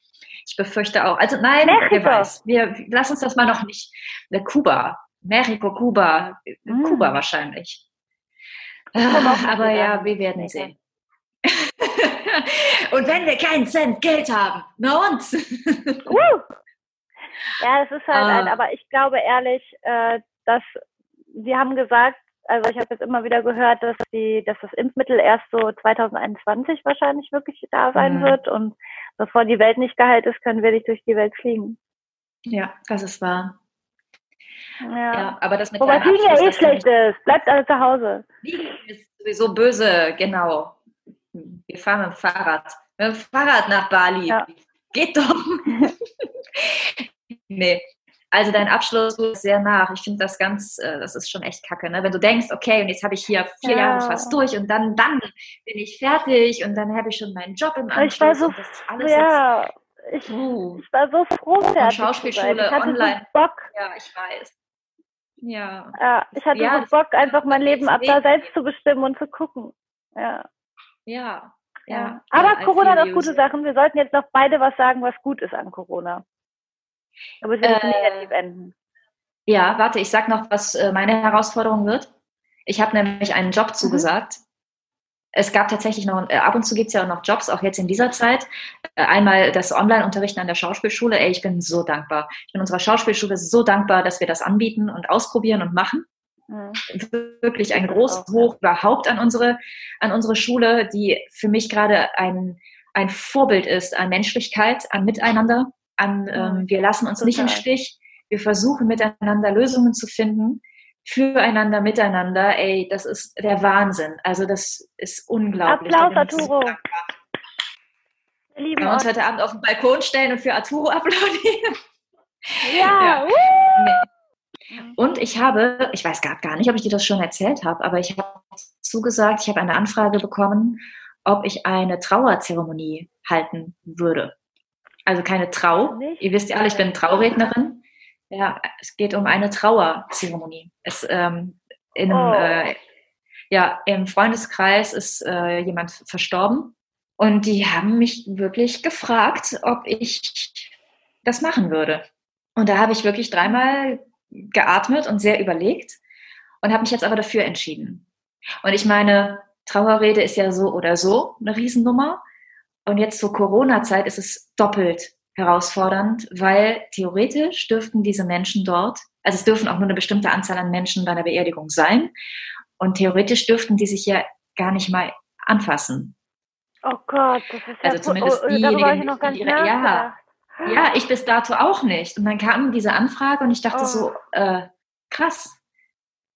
Ich befürchte auch. Also nein, wer weiß. Wir lass uns das mal noch nicht. Äh, Kuba, Mexiko, Kuba, Mm. Kuba wahrscheinlich. Ah, aber ja, wir werden sehen. und wenn wir keinen Cent Geld haben, na? Uh! Ja, es ist halt Ah. ein, aber ich glaube ehrlich, äh, dass sie haben gesagt, Also ich habe jetzt immer wieder gehört, dass die, dass das Impfmittel erst so 2021 wahrscheinlich wirklich da sein Mhm. wird und bevor die Welt nicht geheilt ist, können wir nicht durch die Welt fliegen. Ja, das ist wahr. Ja. Ja, aber das mit Wobei Fliegen ja eh das kann schlecht ist. Bleibt alle zu Hause. Fliegen ist sowieso böse, genau. Wir fahren mit dem Fahrrad. Mit dem Fahrrad nach Bali. Ja. Geht doch. nee. Also dein Abschluss ist sehr nach. Ich finde das ganz, äh, das ist schon echt kacke, ne? Wenn du denkst, okay, und jetzt habe ich hier vier Ja. Jahre fast durch und dann, dann bin ich fertig und dann habe ich schon meinen Job im Ich war Anschluss so, und das ist alles ja, ich, uh, ich war so froh, fertig zu Schauspielschule, sein. Ich hatte online. so Bock, ja, ich weiß. Ja. ja, ich hatte Ja, so Bock, einfach mein Leben ab da selbst zu bestimmen und zu gucken. Ja. Ja. Ja. Ja. Aber Corona hat auch gute Sachen. Wir sollten jetzt noch beide was sagen, was gut ist an Corona. Aber es wird Äh, negativ enden. Ja, warte, ich sag noch, was äh, meine Herausforderung wird. Ich habe nämlich einen Mhm. Job zugesagt. Es gab tatsächlich noch, äh, ab und zu gibt es ja auch noch Jobs, auch jetzt in dieser Zeit. Äh, einmal das Online-Unterrichten an der Schauspielschule. Ey, ich bin so dankbar. Ich bin unserer Schauspielschule so dankbar, dass wir das anbieten und ausprobieren und machen. Mhm. Wirklich ein großes. Hoch überhaupt an unsere, an unsere Schule, die für mich gerade ein, ein Vorbild ist an Menschlichkeit, an Miteinander, an ähm, wir lassen uns nicht im Total. Stich. Wir versuchen miteinander Lösungen zu finden, füreinander, miteinander. Ey, das ist der Wahnsinn. Also das ist unglaublich. Applaus, Da bin ich so Arturo. Wir uns heute Abend auf den Balkon stellen und für Arturo applaudieren. Ja, Ja. uh! Und ich habe, ich weiß gar, gar nicht, ob ich dir das schon erzählt habe, aber ich habe zugesagt, ich habe eine Anfrage bekommen, ob ich eine Trauerzeremonie halten würde. Also keine Trau. Nicht Ihr wisst ja alle, ich bin Traurednerin. Ja, es geht um eine Trauerzeremonie. Es, ähm, in Oh. äh, ja, im Freundeskreis ist äh, jemand verstorben und die haben mich wirklich gefragt, ob ich das machen würde. Und da habe ich wirklich dreimal geatmet und sehr überlegt und habe mich jetzt aber dafür entschieden. Und ich meine, Trauerrede ist ja so oder so eine Riesennummer. Und jetzt zur Corona-Zeit ist es doppelt herausfordernd, weil theoretisch dürften diese Menschen dort, also es dürfen auch nur eine bestimmte Anzahl an Menschen bei einer Beerdigung sein. Und theoretisch dürften die sich ja gar nicht mal anfassen. Oh Gott, das ist ja Also zumindest oh, diejenigen, noch nicht ihre- ja. Ja, ich bis dato auch nicht. Und dann kam diese Anfrage und ich dachte Oh. so, äh, krass.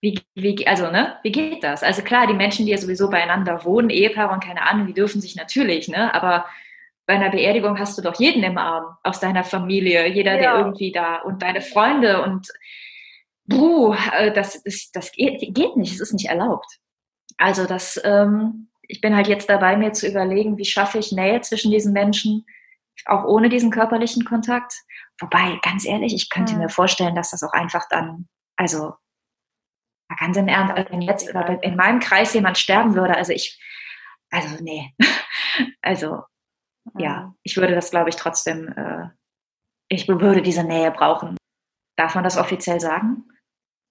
Wie, wie, also, ne, wie geht das? Also klar, die Menschen, die ja sowieso beieinander wohnen, Ehepaare und keine Ahnung, die dürfen sich natürlich, ne? Aber bei einer Beerdigung hast du doch jeden im Arm aus deiner Familie, jeder, der Ja. irgendwie da und deine Freunde und buh, äh, das, das, das geht, geht nicht, es ist nicht erlaubt. Also das, ähm, ich bin halt jetzt dabei, mir zu überlegen, wie schaffe ich Nähe zwischen diesen Menschen, auch ohne diesen körperlichen Kontakt. Wobei, ganz ehrlich, ich könnte Hm. mir vorstellen, dass das auch einfach dann, also ganz im Ernst, also wenn jetzt in meinem Kreis jemand sterben würde, also ich, also nee, also ja, ich würde das, glaube ich, trotzdem, äh, ich würde diese Nähe brauchen. Darf man das offiziell sagen?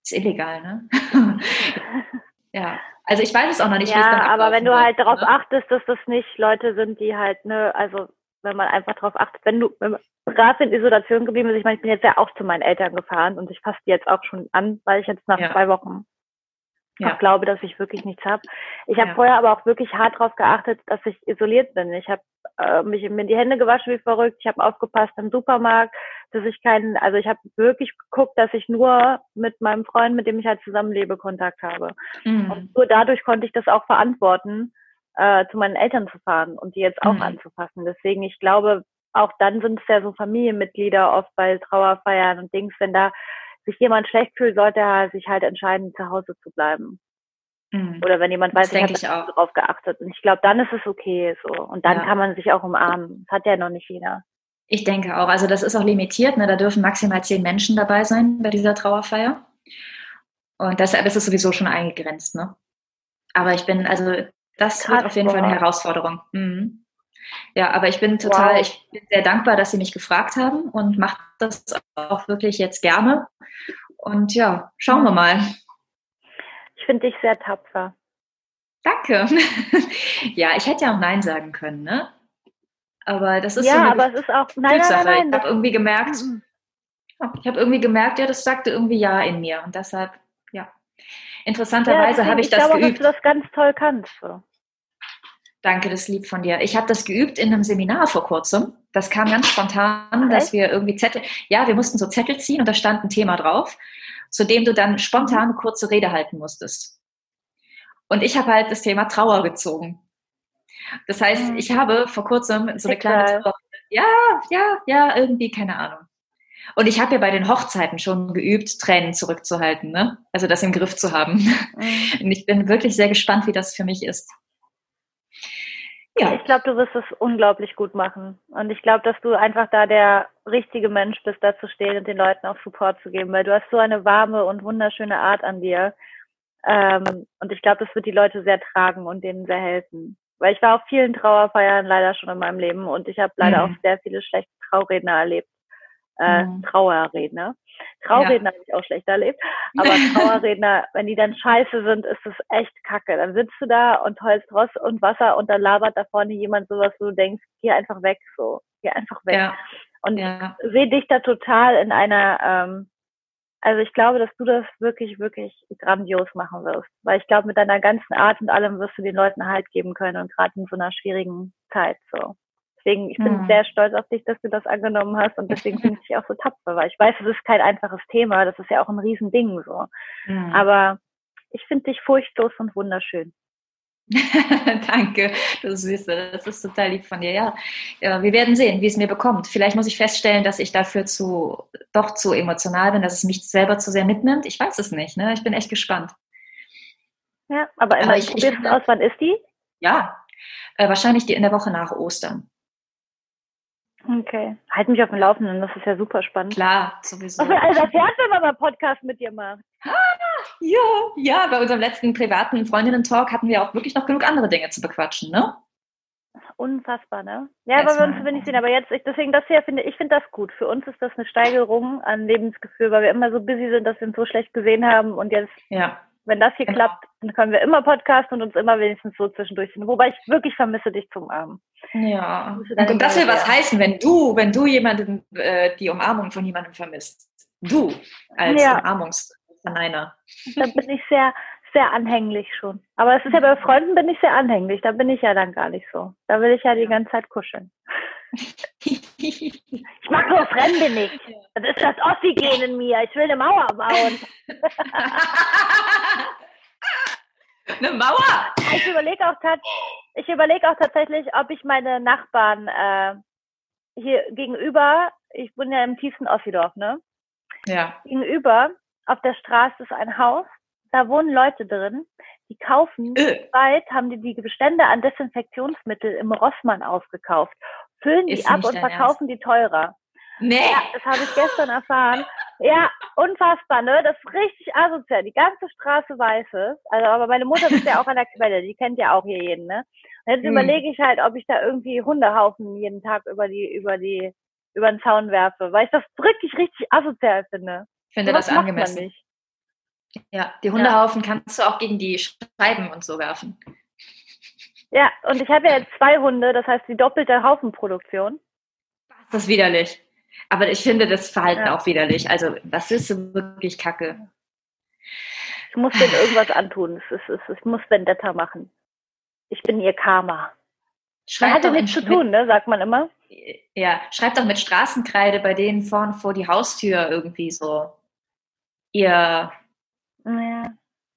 Ist illegal, ne? ja, also ich weiß es auch noch nicht, wie es ja, dann aber wenn du wird, halt darauf ne? achtest, dass das nicht Leute sind, die halt, ne, also wenn man einfach darauf achtet, wenn du gerade in Isolation geblieben bist, ich meine, ich bin jetzt ja auch zu meinen Eltern gefahren und ich fasse die jetzt auch schon an, weil ich jetzt nach Ja. zwei Wochen Ja. auch glaube, dass ich wirklich nichts habe. Ich habe Ja. vorher aber auch wirklich hart darauf geachtet, dass ich isoliert bin. Ich habe äh, mich mir die Hände gewaschen wie verrückt. Ich habe aufgepasst im Supermarkt, dass ich keinen, also ich habe wirklich geguckt, dass ich nur mit meinem Freund, mit dem ich halt zusammenlebe, Kontakt habe. Mhm. Und nur dadurch konnte ich das auch verantworten, äh, zu meinen Eltern zu fahren und die jetzt auch Mhm. anzufassen. Deswegen, ich glaube, auch dann sind es ja so Familienmitglieder oft bei Trauerfeiern und Dings, wenn da sich jemand schlecht fühlt, sollte er sich halt entscheiden, zu Hause zu bleiben. Mhm. Oder wenn jemand Das weiß, ich habe denke ich auch. darauf geachtet. Und ich glaube, dann ist es okay so. Und dann Ja. kann man sich auch umarmen. Das hat ja noch nicht jeder. Ich denke auch. Also das ist auch limitiert. Ne? Da dürfen maximal zehn Menschen dabei sein bei dieser Trauerfeier. Und deshalb ist es sowieso schon eingegrenzt. Ne? Aber ich bin, also das Krass, wird auf jeden Fall eine boah. Herausforderung. Mhm. Ja, aber ich bin total, Wow. ich bin sehr dankbar, dass Sie mich gefragt haben und mache das auch wirklich jetzt gerne. Und ja, schauen wir mal. Ich finde dich sehr tapfer. Danke. ja, ich hätte ja auch Nein sagen können, ne? Aber das ist so ja, eine aber es ist auch, nein, nein, nein, ich habe irgendwie gemerkt, Mhm. Ja, Ich habe irgendwie gemerkt, ja, das sagte irgendwie Ja in mir. Und deshalb, ja. Interessanterweise Ja, habe ich deswegen, das glaube geübt. dass du das ganz toll kannst. So. Danke, das ist lieb von dir. Ich habe das geübt in einem Seminar vor kurzem. Das kam ganz spontan, dass echt? wir irgendwie Zettel, ja, wir mussten so Zettel ziehen und da stand ein Thema drauf, zu dem du dann spontan eine kurze Rede halten musstest. Und ich habe halt das Thema Trauer gezogen. Das heißt, Mhm. ich habe vor kurzem so eine kleine. Trauer. Ja, ja, ja, irgendwie, keine Ahnung. Und ich habe ja bei den Hochzeiten schon geübt, Tränen zurückzuhalten, ne? Also das im Griff zu haben. Mhm. Und ich bin wirklich sehr gespannt, wie das für mich ist. Ja. Ich glaube, du wirst es unglaublich gut machen. Und ich glaube, dass du einfach da der richtige Mensch bist, da zu stehen und den Leuten auch Support zu geben, weil du hast so eine warme und wunderschöne Art an dir. Ähm, und ich glaube, das wird die Leute sehr tragen und denen sehr helfen. Weil ich war auf vielen Trauerfeiern leider schon in meinem Leben und ich habe leider Mhm. auch sehr viele schlechte Trauredner erlebt. Äh, Mhm. Trauerredner. Trauredner habe ich auch schlecht erlebt. Aber Trauerredner, wenn die dann scheiße sind, ist es echt kacke. Dann sitzt du da und heulst Ross und Wasser und dann labert da vorne jemand sowas, wo du denkst, geh einfach weg, so. Geh einfach weg. Ja, Und ja. sehe dich da total in einer, ähm, also ich glaube, dass du das wirklich, wirklich grandios machen wirst. Weil ich glaube, mit deiner ganzen Art und allem wirst du den Leuten Halt geben können und gerade in so einer schwierigen Zeit so. Deswegen, ich bin Mhm. sehr stolz auf dich, dass du das angenommen hast und deswegen finde ich dich auch so tapfer, weil ich weiß, es ist kein einfaches Thema, das ist ja auch ein Riesending so. Mhm. Aber ich finde dich furchtlos und wunderschön. Danke, du Süße. Das ist total lieb von dir. Ja. ja, wir werden sehen, wie es mir bekommt. Vielleicht muss ich feststellen, dass ich dafür zu, doch zu emotional bin, dass es mich selber zu sehr mitnimmt. Ich weiß es nicht. Ne? Ich bin echt gespannt. Ja, aber, Aber immer, ich- ich finde- aus, wann ist die? Ja, äh, wahrscheinlich die in der Woche nach Ostern. Okay. Halt mich auf dem Laufenden, das ist ja super spannend. Klar, sowieso. Was wir alles erfährt, wenn man mal Podcast mit dir macht. Ja, ja, bei unserem letzten privaten Freundinnen-Talk hatten wir auch wirklich noch genug andere Dinge zu bequatschen, ne? Unfassbar, ne? Ja, Jetzt aber wir uns nicht sehen. Aber jetzt, ich, deswegen das hier finde ich finde das gut. Für uns ist das eine Steigerung an Lebensgefühl, weil wir immer so busy sind, dass wir uns so schlecht gesehen haben. Und jetzt, Ja. Wenn das hier Genau. klappt, dann können wir immer podcasten und uns immer wenigstens so zwischendurch sehen. Wobei ich wirklich vermisse dich zum Arm. Ja. Dann Und das will was heißen, wenn du, wenn du jemanden, äh, die Umarmung von jemandem vermisst. Du als Ja. Umarmungsverneiner. Da bin ich sehr, sehr anhänglich schon. Aber es ist ja bei Freunden bin ich sehr anhänglich. Da bin ich ja dann gar nicht so. Da will ich ja die ganze Zeit kuscheln. Ich mag nur Fremde nicht. Das ist das Ossi-Gen in mir. Ich will eine Mauer bauen. Eine Mauer! Ich überlege auch, ich überleg auch tatsächlich, ob ich meine Nachbarn äh, hier gegenüber, ich bin ja im tiefsten Ossidorf, ne? Ja. Gegenüber auf der Straße ist ein Haus, da wohnen Leute drin, die kaufen, Äh, weit haben die die Bestände an Desinfektionsmittel im Rossmann aufgekauft, füllen die ab und verkaufen die teurer. Nee. Ja, das habe ich gestern erfahren. Ja, unfassbar, ne? Das ist richtig asozial. Die ganze Straße weiß es. Also, aber meine Mutter ist ja auch an der Quelle. Die kennt ja auch hier jeden, ne? Und jetzt Hm. überlege ich halt, ob ich da irgendwie Hundehaufen jeden Tag über die, über die, über den Zaun werfe, weil ich das wirklich richtig asozial finde. Ich finde das angemessen. Ja, die Hundehaufen kannst du auch gegen die Scheiben und so werfen. Ja, und ich habe ja jetzt zwei Hunde, das heißt die doppelte Haufenproduktion. Das ist widerlich. Aber ich finde das Verhalten Ja. auch widerlich. Also, das ist wirklich kacke. Ich muss denen irgendwas antun. Es ist, es ist, ich muss Vendetta machen. Ich bin ihr Karma. Man Schreib hat ja nichts zu tun, ne? Sagt man immer. Ja, schreib doch mit Straßenkreide bei denen vorn vor die Haustür irgendwie so. Ihr, Ja.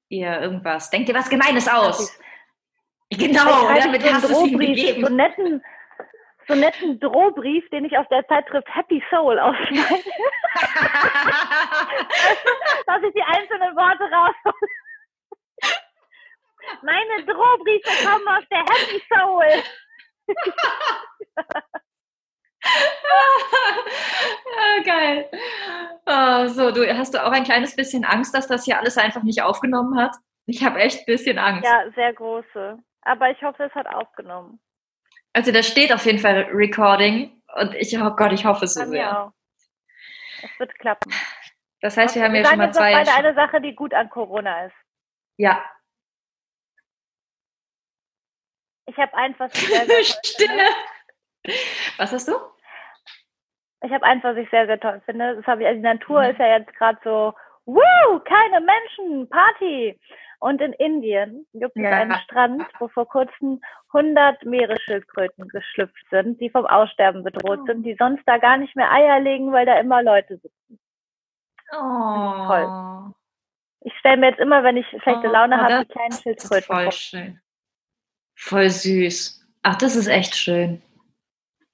ihr irgendwas. Denk dir was Gemeines aus. Genau, damit ich hast du so es einen ihm gegeben. so netten, so netten Drohbrief, den ich aus der Zeitschrift Happy Soul ausschneide, dass ich die einzelnen Worte raushole. Meine Drohbriefe kommen aus der Happy Soul. ah, geil. Ah, so, du hast du auch ein kleines bisschen Angst, dass das hier alles einfach nicht aufgenommen hat? Ich habe echt ein bisschen Angst. Ja, sehr große. Aber ich hoffe, es hat aufgenommen. Also da steht auf jeden Fall Recording und ich, oh Gott, ich hoffe so sehr. auch. Es wird klappen. Das heißt, wir haben wir ja schon mal zwei. beide eine Sache, die gut an Corona ist. Ja. Ich habe eins, was ich sehr, sehr toll Stille. Was hast du? Ich habe eins, was ich sehr, sehr toll finde. Das habe ich, also die Natur Mhm. ist ja jetzt gerade so Woo, keine Menschen, Party. Und in Indien gibt es Ja. einen Strand, wo vor kurzem 100 Meeresschildkröten geschlüpft sind, die vom Aussterben bedroht Oh. sind, die sonst da gar nicht mehr Eier legen, weil da immer Leute sitzen. Oh, Ich stelle mir jetzt immer, wenn ich schlechte Oh, Laune oh, habe, die kleinen Schildkröten voll vor. schön. Voll süß. Ach, das ist echt schön.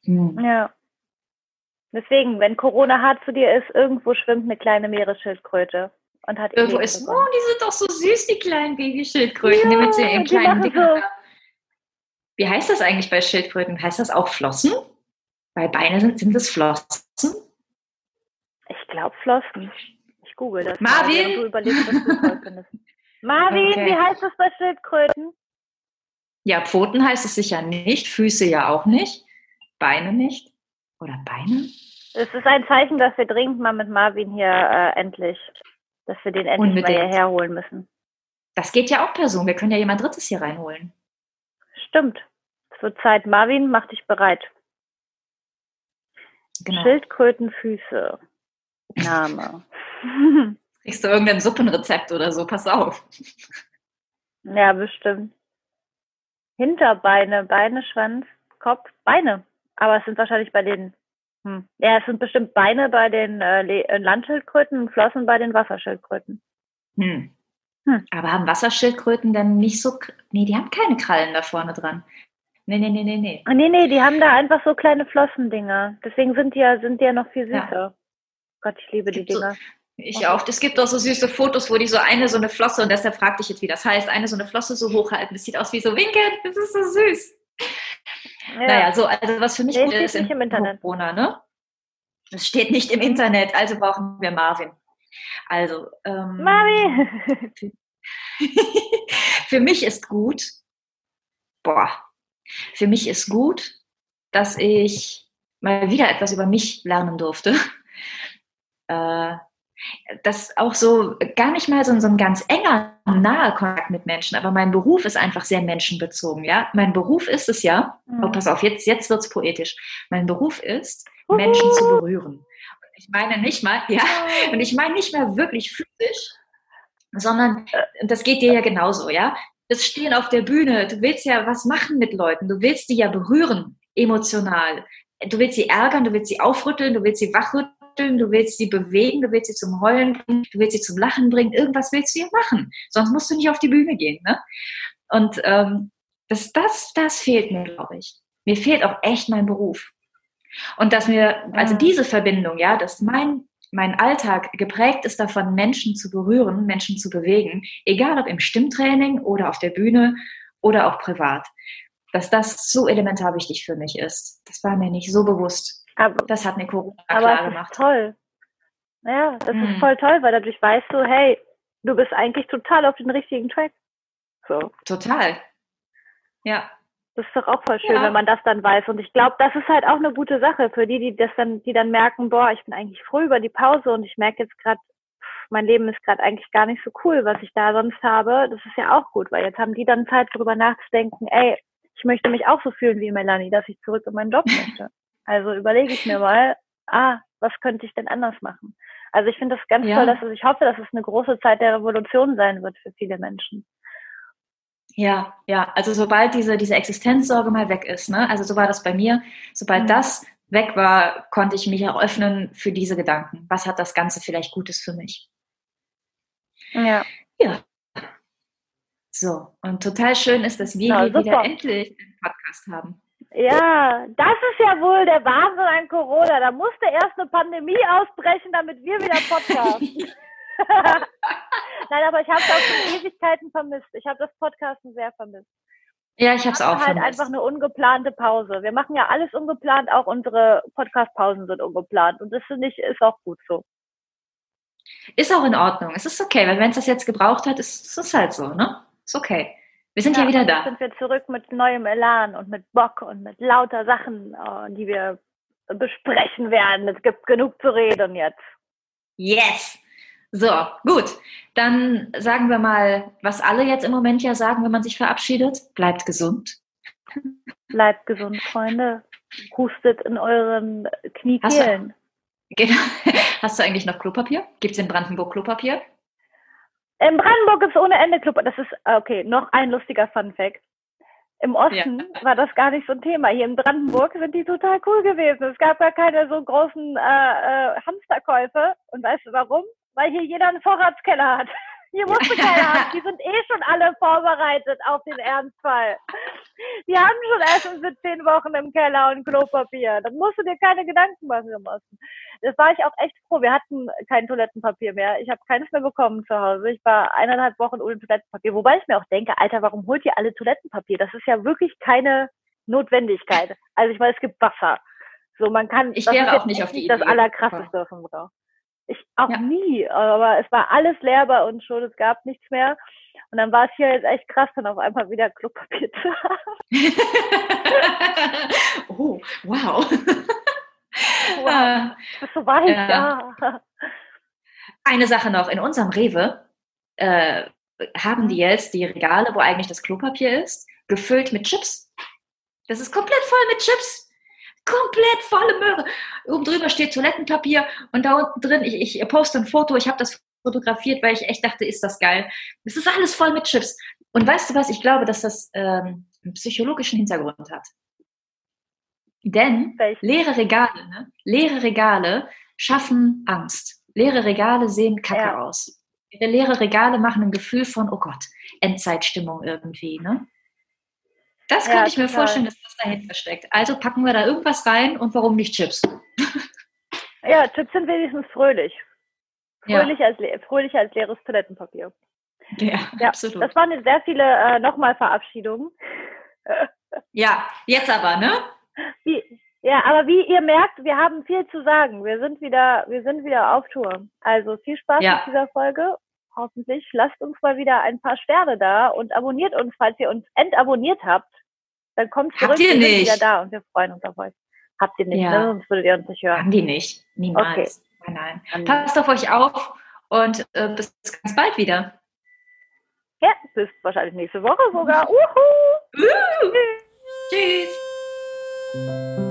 Hm. Ja. Deswegen, wenn Corona hart zu dir ist, irgendwo schwimmt eine kleine Meeresschildkröte und hat Irgendwo ist, oh, die sind doch so süß, die kleinen Babyschildkröten, die mit Ja, die kleinen Dingern. so. Wie heißt das eigentlich bei Schildkröten? Heißt das auch Flossen? Weil Beine sind, sind das Flossen? Ich glaube Flossen. Ich google das. Marvin? Mal, überlegst. Marvin, Okay. wie heißt das bei Schildkröten? Ja, Pfoten heißt es sicher nicht, Füße ja auch nicht, Beine nicht. Oder Beine? Es ist ein Zeichen, dass wir dringend mal mit Marvin hier äh, endlich, dass wir den endlich mal Unbedingt. hierher holen müssen. Das geht ja auch per Zoom. Wir können ja jemand Drittes hier reinholen. Stimmt. Es wird Zeit. Marvin, mach dich bereit. Genau. Schildkrötenfüße. Name. Kriegst du irgendein Suppenrezept oder so? Pass auf. ja, bestimmt. Hinterbeine, Beine, Schwanz, Kopf, Beine. Aber es sind wahrscheinlich bei den, hm. ja, es sind bestimmt Beine bei den äh, äh, Landschildkröten und Flossen bei den Wasserschildkröten. Hm. Hm. Aber haben Wasserschildkröten denn nicht so. Nee, die haben keine Krallen da vorne dran. Nee, nee, nee, nee, nee. Ah, Nee, nee, die haben da einfach so kleine Flossendinger. Deswegen sind die ja, sind die ja noch viel Ja. süßer. Gott, ich liebe die Gibt so- Dinger. Ich auch. Es gibt auch so süße Fotos, wo die so eine so eine Flosse, und deshalb fragte ich jetzt, wie das heißt, eine so eine Flosse so hochhalten. Das sieht aus wie so Winken. Das ist so süß. Ja. Naja, so, also was für mich Nee, gut steht ist nicht im Internet. Corona, ne? Das steht nicht im Internet, also brauchen wir Marvin. Also, ähm, Mami! für mich ist gut, boah, für mich ist gut, dass ich mal wieder etwas über mich lernen durfte. Äh, das auch so gar nicht mal so, so ein ganz enger, naher Kontakt mit Menschen, aber mein Beruf ist einfach sehr menschenbezogen, ja. Mein Beruf ist es ja, oh, pass auf, jetzt, jetzt wird's poetisch. Mein Beruf ist, Menschen zu berühren. Und ich meine nicht mal, ja, und ich meine nicht mal wirklich physisch, sondern äh, das geht dir ja genauso, ja. Das Stehen auf der Bühne, du willst ja was machen mit Leuten, du willst die ja berühren, emotional. Du willst sie ärgern, du willst sie aufrütteln, du willst sie wachrütteln, du willst sie bewegen, du willst sie zum Heulen bringen, du willst sie zum Lachen bringen, irgendwas willst du ja machen. Sonst musst du nicht auf die Bühne gehen, ne? Und ähm, das, das, das fehlt mir, glaube ich. Mir fehlt auch echt mein Beruf. Und dass mir, also diese Verbindung, ja, dass mein, mein Alltag geprägt ist davon, Menschen zu berühren, Menschen zu bewegen, egal ob im Stimmtraining oder auf der Bühne oder auch privat, dass das so elementar wichtig für mich ist. Das war mir nicht so bewusst. Aber, Das hat mir Corona aber klar ist gemacht. toll. Ja, das Mhm. ist voll toll, weil dadurch weißt du, hey, du bist eigentlich total auf den richtigen Track. So. Total. Ja. Das ist doch auch voll schön, Ja. wenn man das dann weiß. Und ich glaube, das ist halt auch eine gute Sache für die, die das dann, die dann merken, boah, ich bin eigentlich froh über die Pause und ich merke jetzt gerade, mein Leben ist gerade eigentlich gar nicht so cool, was ich da sonst habe. Das ist ja auch gut, weil jetzt haben die dann Zeit, darüber nachzudenken, ey, ich möchte mich auch so fühlen wie Melanie, dass ich zurück in meinen Job möchte. Also überlege ich mir mal, ah, was könnte ich denn anders machen? Also ich finde das ganz Ja. toll, dass es, ich hoffe, dass es eine große Zeit der Revolution sein wird für viele Menschen. Ja, ja. Also sobald diese, diese Existenzsorge mal weg ist, ne? Also so war das bei mir. Sobald Mhm. das weg war, konnte ich mich auch öffnen für diese Gedanken. Was hat das Ganze vielleicht Gutes für mich? Ja. Ja. So, und total schön ist, dass wir Na, hier wieder super. endlich einen Podcast haben. Ja, das ist ja wohl der Wahnsinn an Corona. Da musste erst eine Pandemie ausbrechen, damit wir wieder podcasten. Nein, aber ich habe es auch schon Ewigkeiten vermisst. Ich habe das Podcasten sehr vermisst. Ja, ich habe es auch halt vermisst. einfach eine ungeplante Pause. Wir machen ja alles ungeplant, auch unsere Podcast-Pausen sind ungeplant. Und das finde ich ist auch gut so. Ist auch in Ordnung. Es ist okay, weil wenn es das jetzt gebraucht hat, ist es halt so, ne? Ist okay. Wir sind ja, wieder und jetzt da. sind wir zurück mit neuem Elan und mit Bock und mit lauter Sachen, äh, die wir besprechen werden. Es gibt genug zu reden jetzt. Yes! So, gut. Dann sagen wir mal, was alle jetzt im Moment ja sagen, wenn man sich verabschiedet. Bleibt gesund. Bleibt gesund, Freunde. Hustet in euren Hast du- Kniekehlen. Genau. Hast du eigentlich noch Klopapier? Gibt es in Brandenburg Klopapier? In Brandenburg gibt es ohne Ende Klopapier. Das ist, ah, okay, noch ein lustiger Fun-Fact. Im Osten ja. war das gar nicht so ein Thema. Hier in Brandenburg sind die total cool gewesen. Es gab gar keine so großen äh, äh, Hamsterkäufe. Und weißt du warum? Weil hier jeder einen Vorratskeller hat. Hier musst du keine haben. Die sind eh schon alle vorbereitet auf den Ernstfall. Die haben schon Essen für zehn Wochen im Keller und Klopapier. Da musst du dir keine Gedanken machen im Osten. Das war ich auch echt froh. Wir hatten kein Toilettenpapier mehr. Ich habe keines mehr bekommen zu Hause. Ich war eineinhalb Wochen ohne Toilettenpapier. Wobei ich mir auch denke, Alter, warum holt ihr alle Toilettenpapier? Das ist ja wirklich keine Notwendigkeit. Also ich meine, es gibt Wasser. So, man kann, ich wäre auch nicht auf die Idee. Das allerkrasseste, was man braucht. Ich auch ja. nie, aber es war alles leer bei uns schon, es gab nichts mehr. Und dann war es hier jetzt echt krass, dann auf einmal wieder Klopapier zu haben. oh, wow. wow. Das ist so weit, ja. ja. Eine Sache noch, in unserem Rewe äh, haben die jetzt die Regale, wo eigentlich das Klopapier ist, gefüllt mit Chips. Das ist komplett voll mit Chips komplett volle Möhre. Oben drüber steht Toilettenpapier und da unten drin, ich, ich poste ein Foto, ich habe das fotografiert, weil ich echt dachte, ist das geil. Es ist alles voll mit Chips. Und weißt du was, ich glaube, dass das ähm, einen psychologischen Hintergrund hat. Denn leere Regale, ne? leere Regale schaffen Angst. Leere Regale sehen kacke ja. aus. Leere Regale machen ein Gefühl von, oh Gott, Endzeitstimmung irgendwie. Ne? Das kann ja, ich mir total. vorstellen, dass das dahinter steckt. Also packen wir da irgendwas rein und warum nicht Chips? ja, Chips sind wenigstens fröhlich. Fröhlich, ja. als, fröhlich als leeres Toilettenpapier. Ja, ja, absolut. Das waren jetzt sehr viele äh, nochmal Verabschiedungen. ja, jetzt aber, ne? Wie, ja, aber wie ihr merkt, wir haben viel zu sagen. Wir sind wieder, wir sind wieder auf Tour. Also viel Spaß ja. mit dieser Folge hoffentlich. Lasst uns mal wieder ein paar Sterne da und abonniert uns, falls ihr uns entabonniert habt. Dann kommt zurück, habt ihr sind wieder da und wir freuen uns auf euch. Habt ihr nicht, ja. ne? sonst würdet ihr uns nicht hören. Haben die nicht, niemals. Okay. Nein, nein. Passt auf euch auf und äh, bis ganz bald wieder. Ja, bis wahrscheinlich nächste Woche sogar. Uhu. Uh. Tschüss.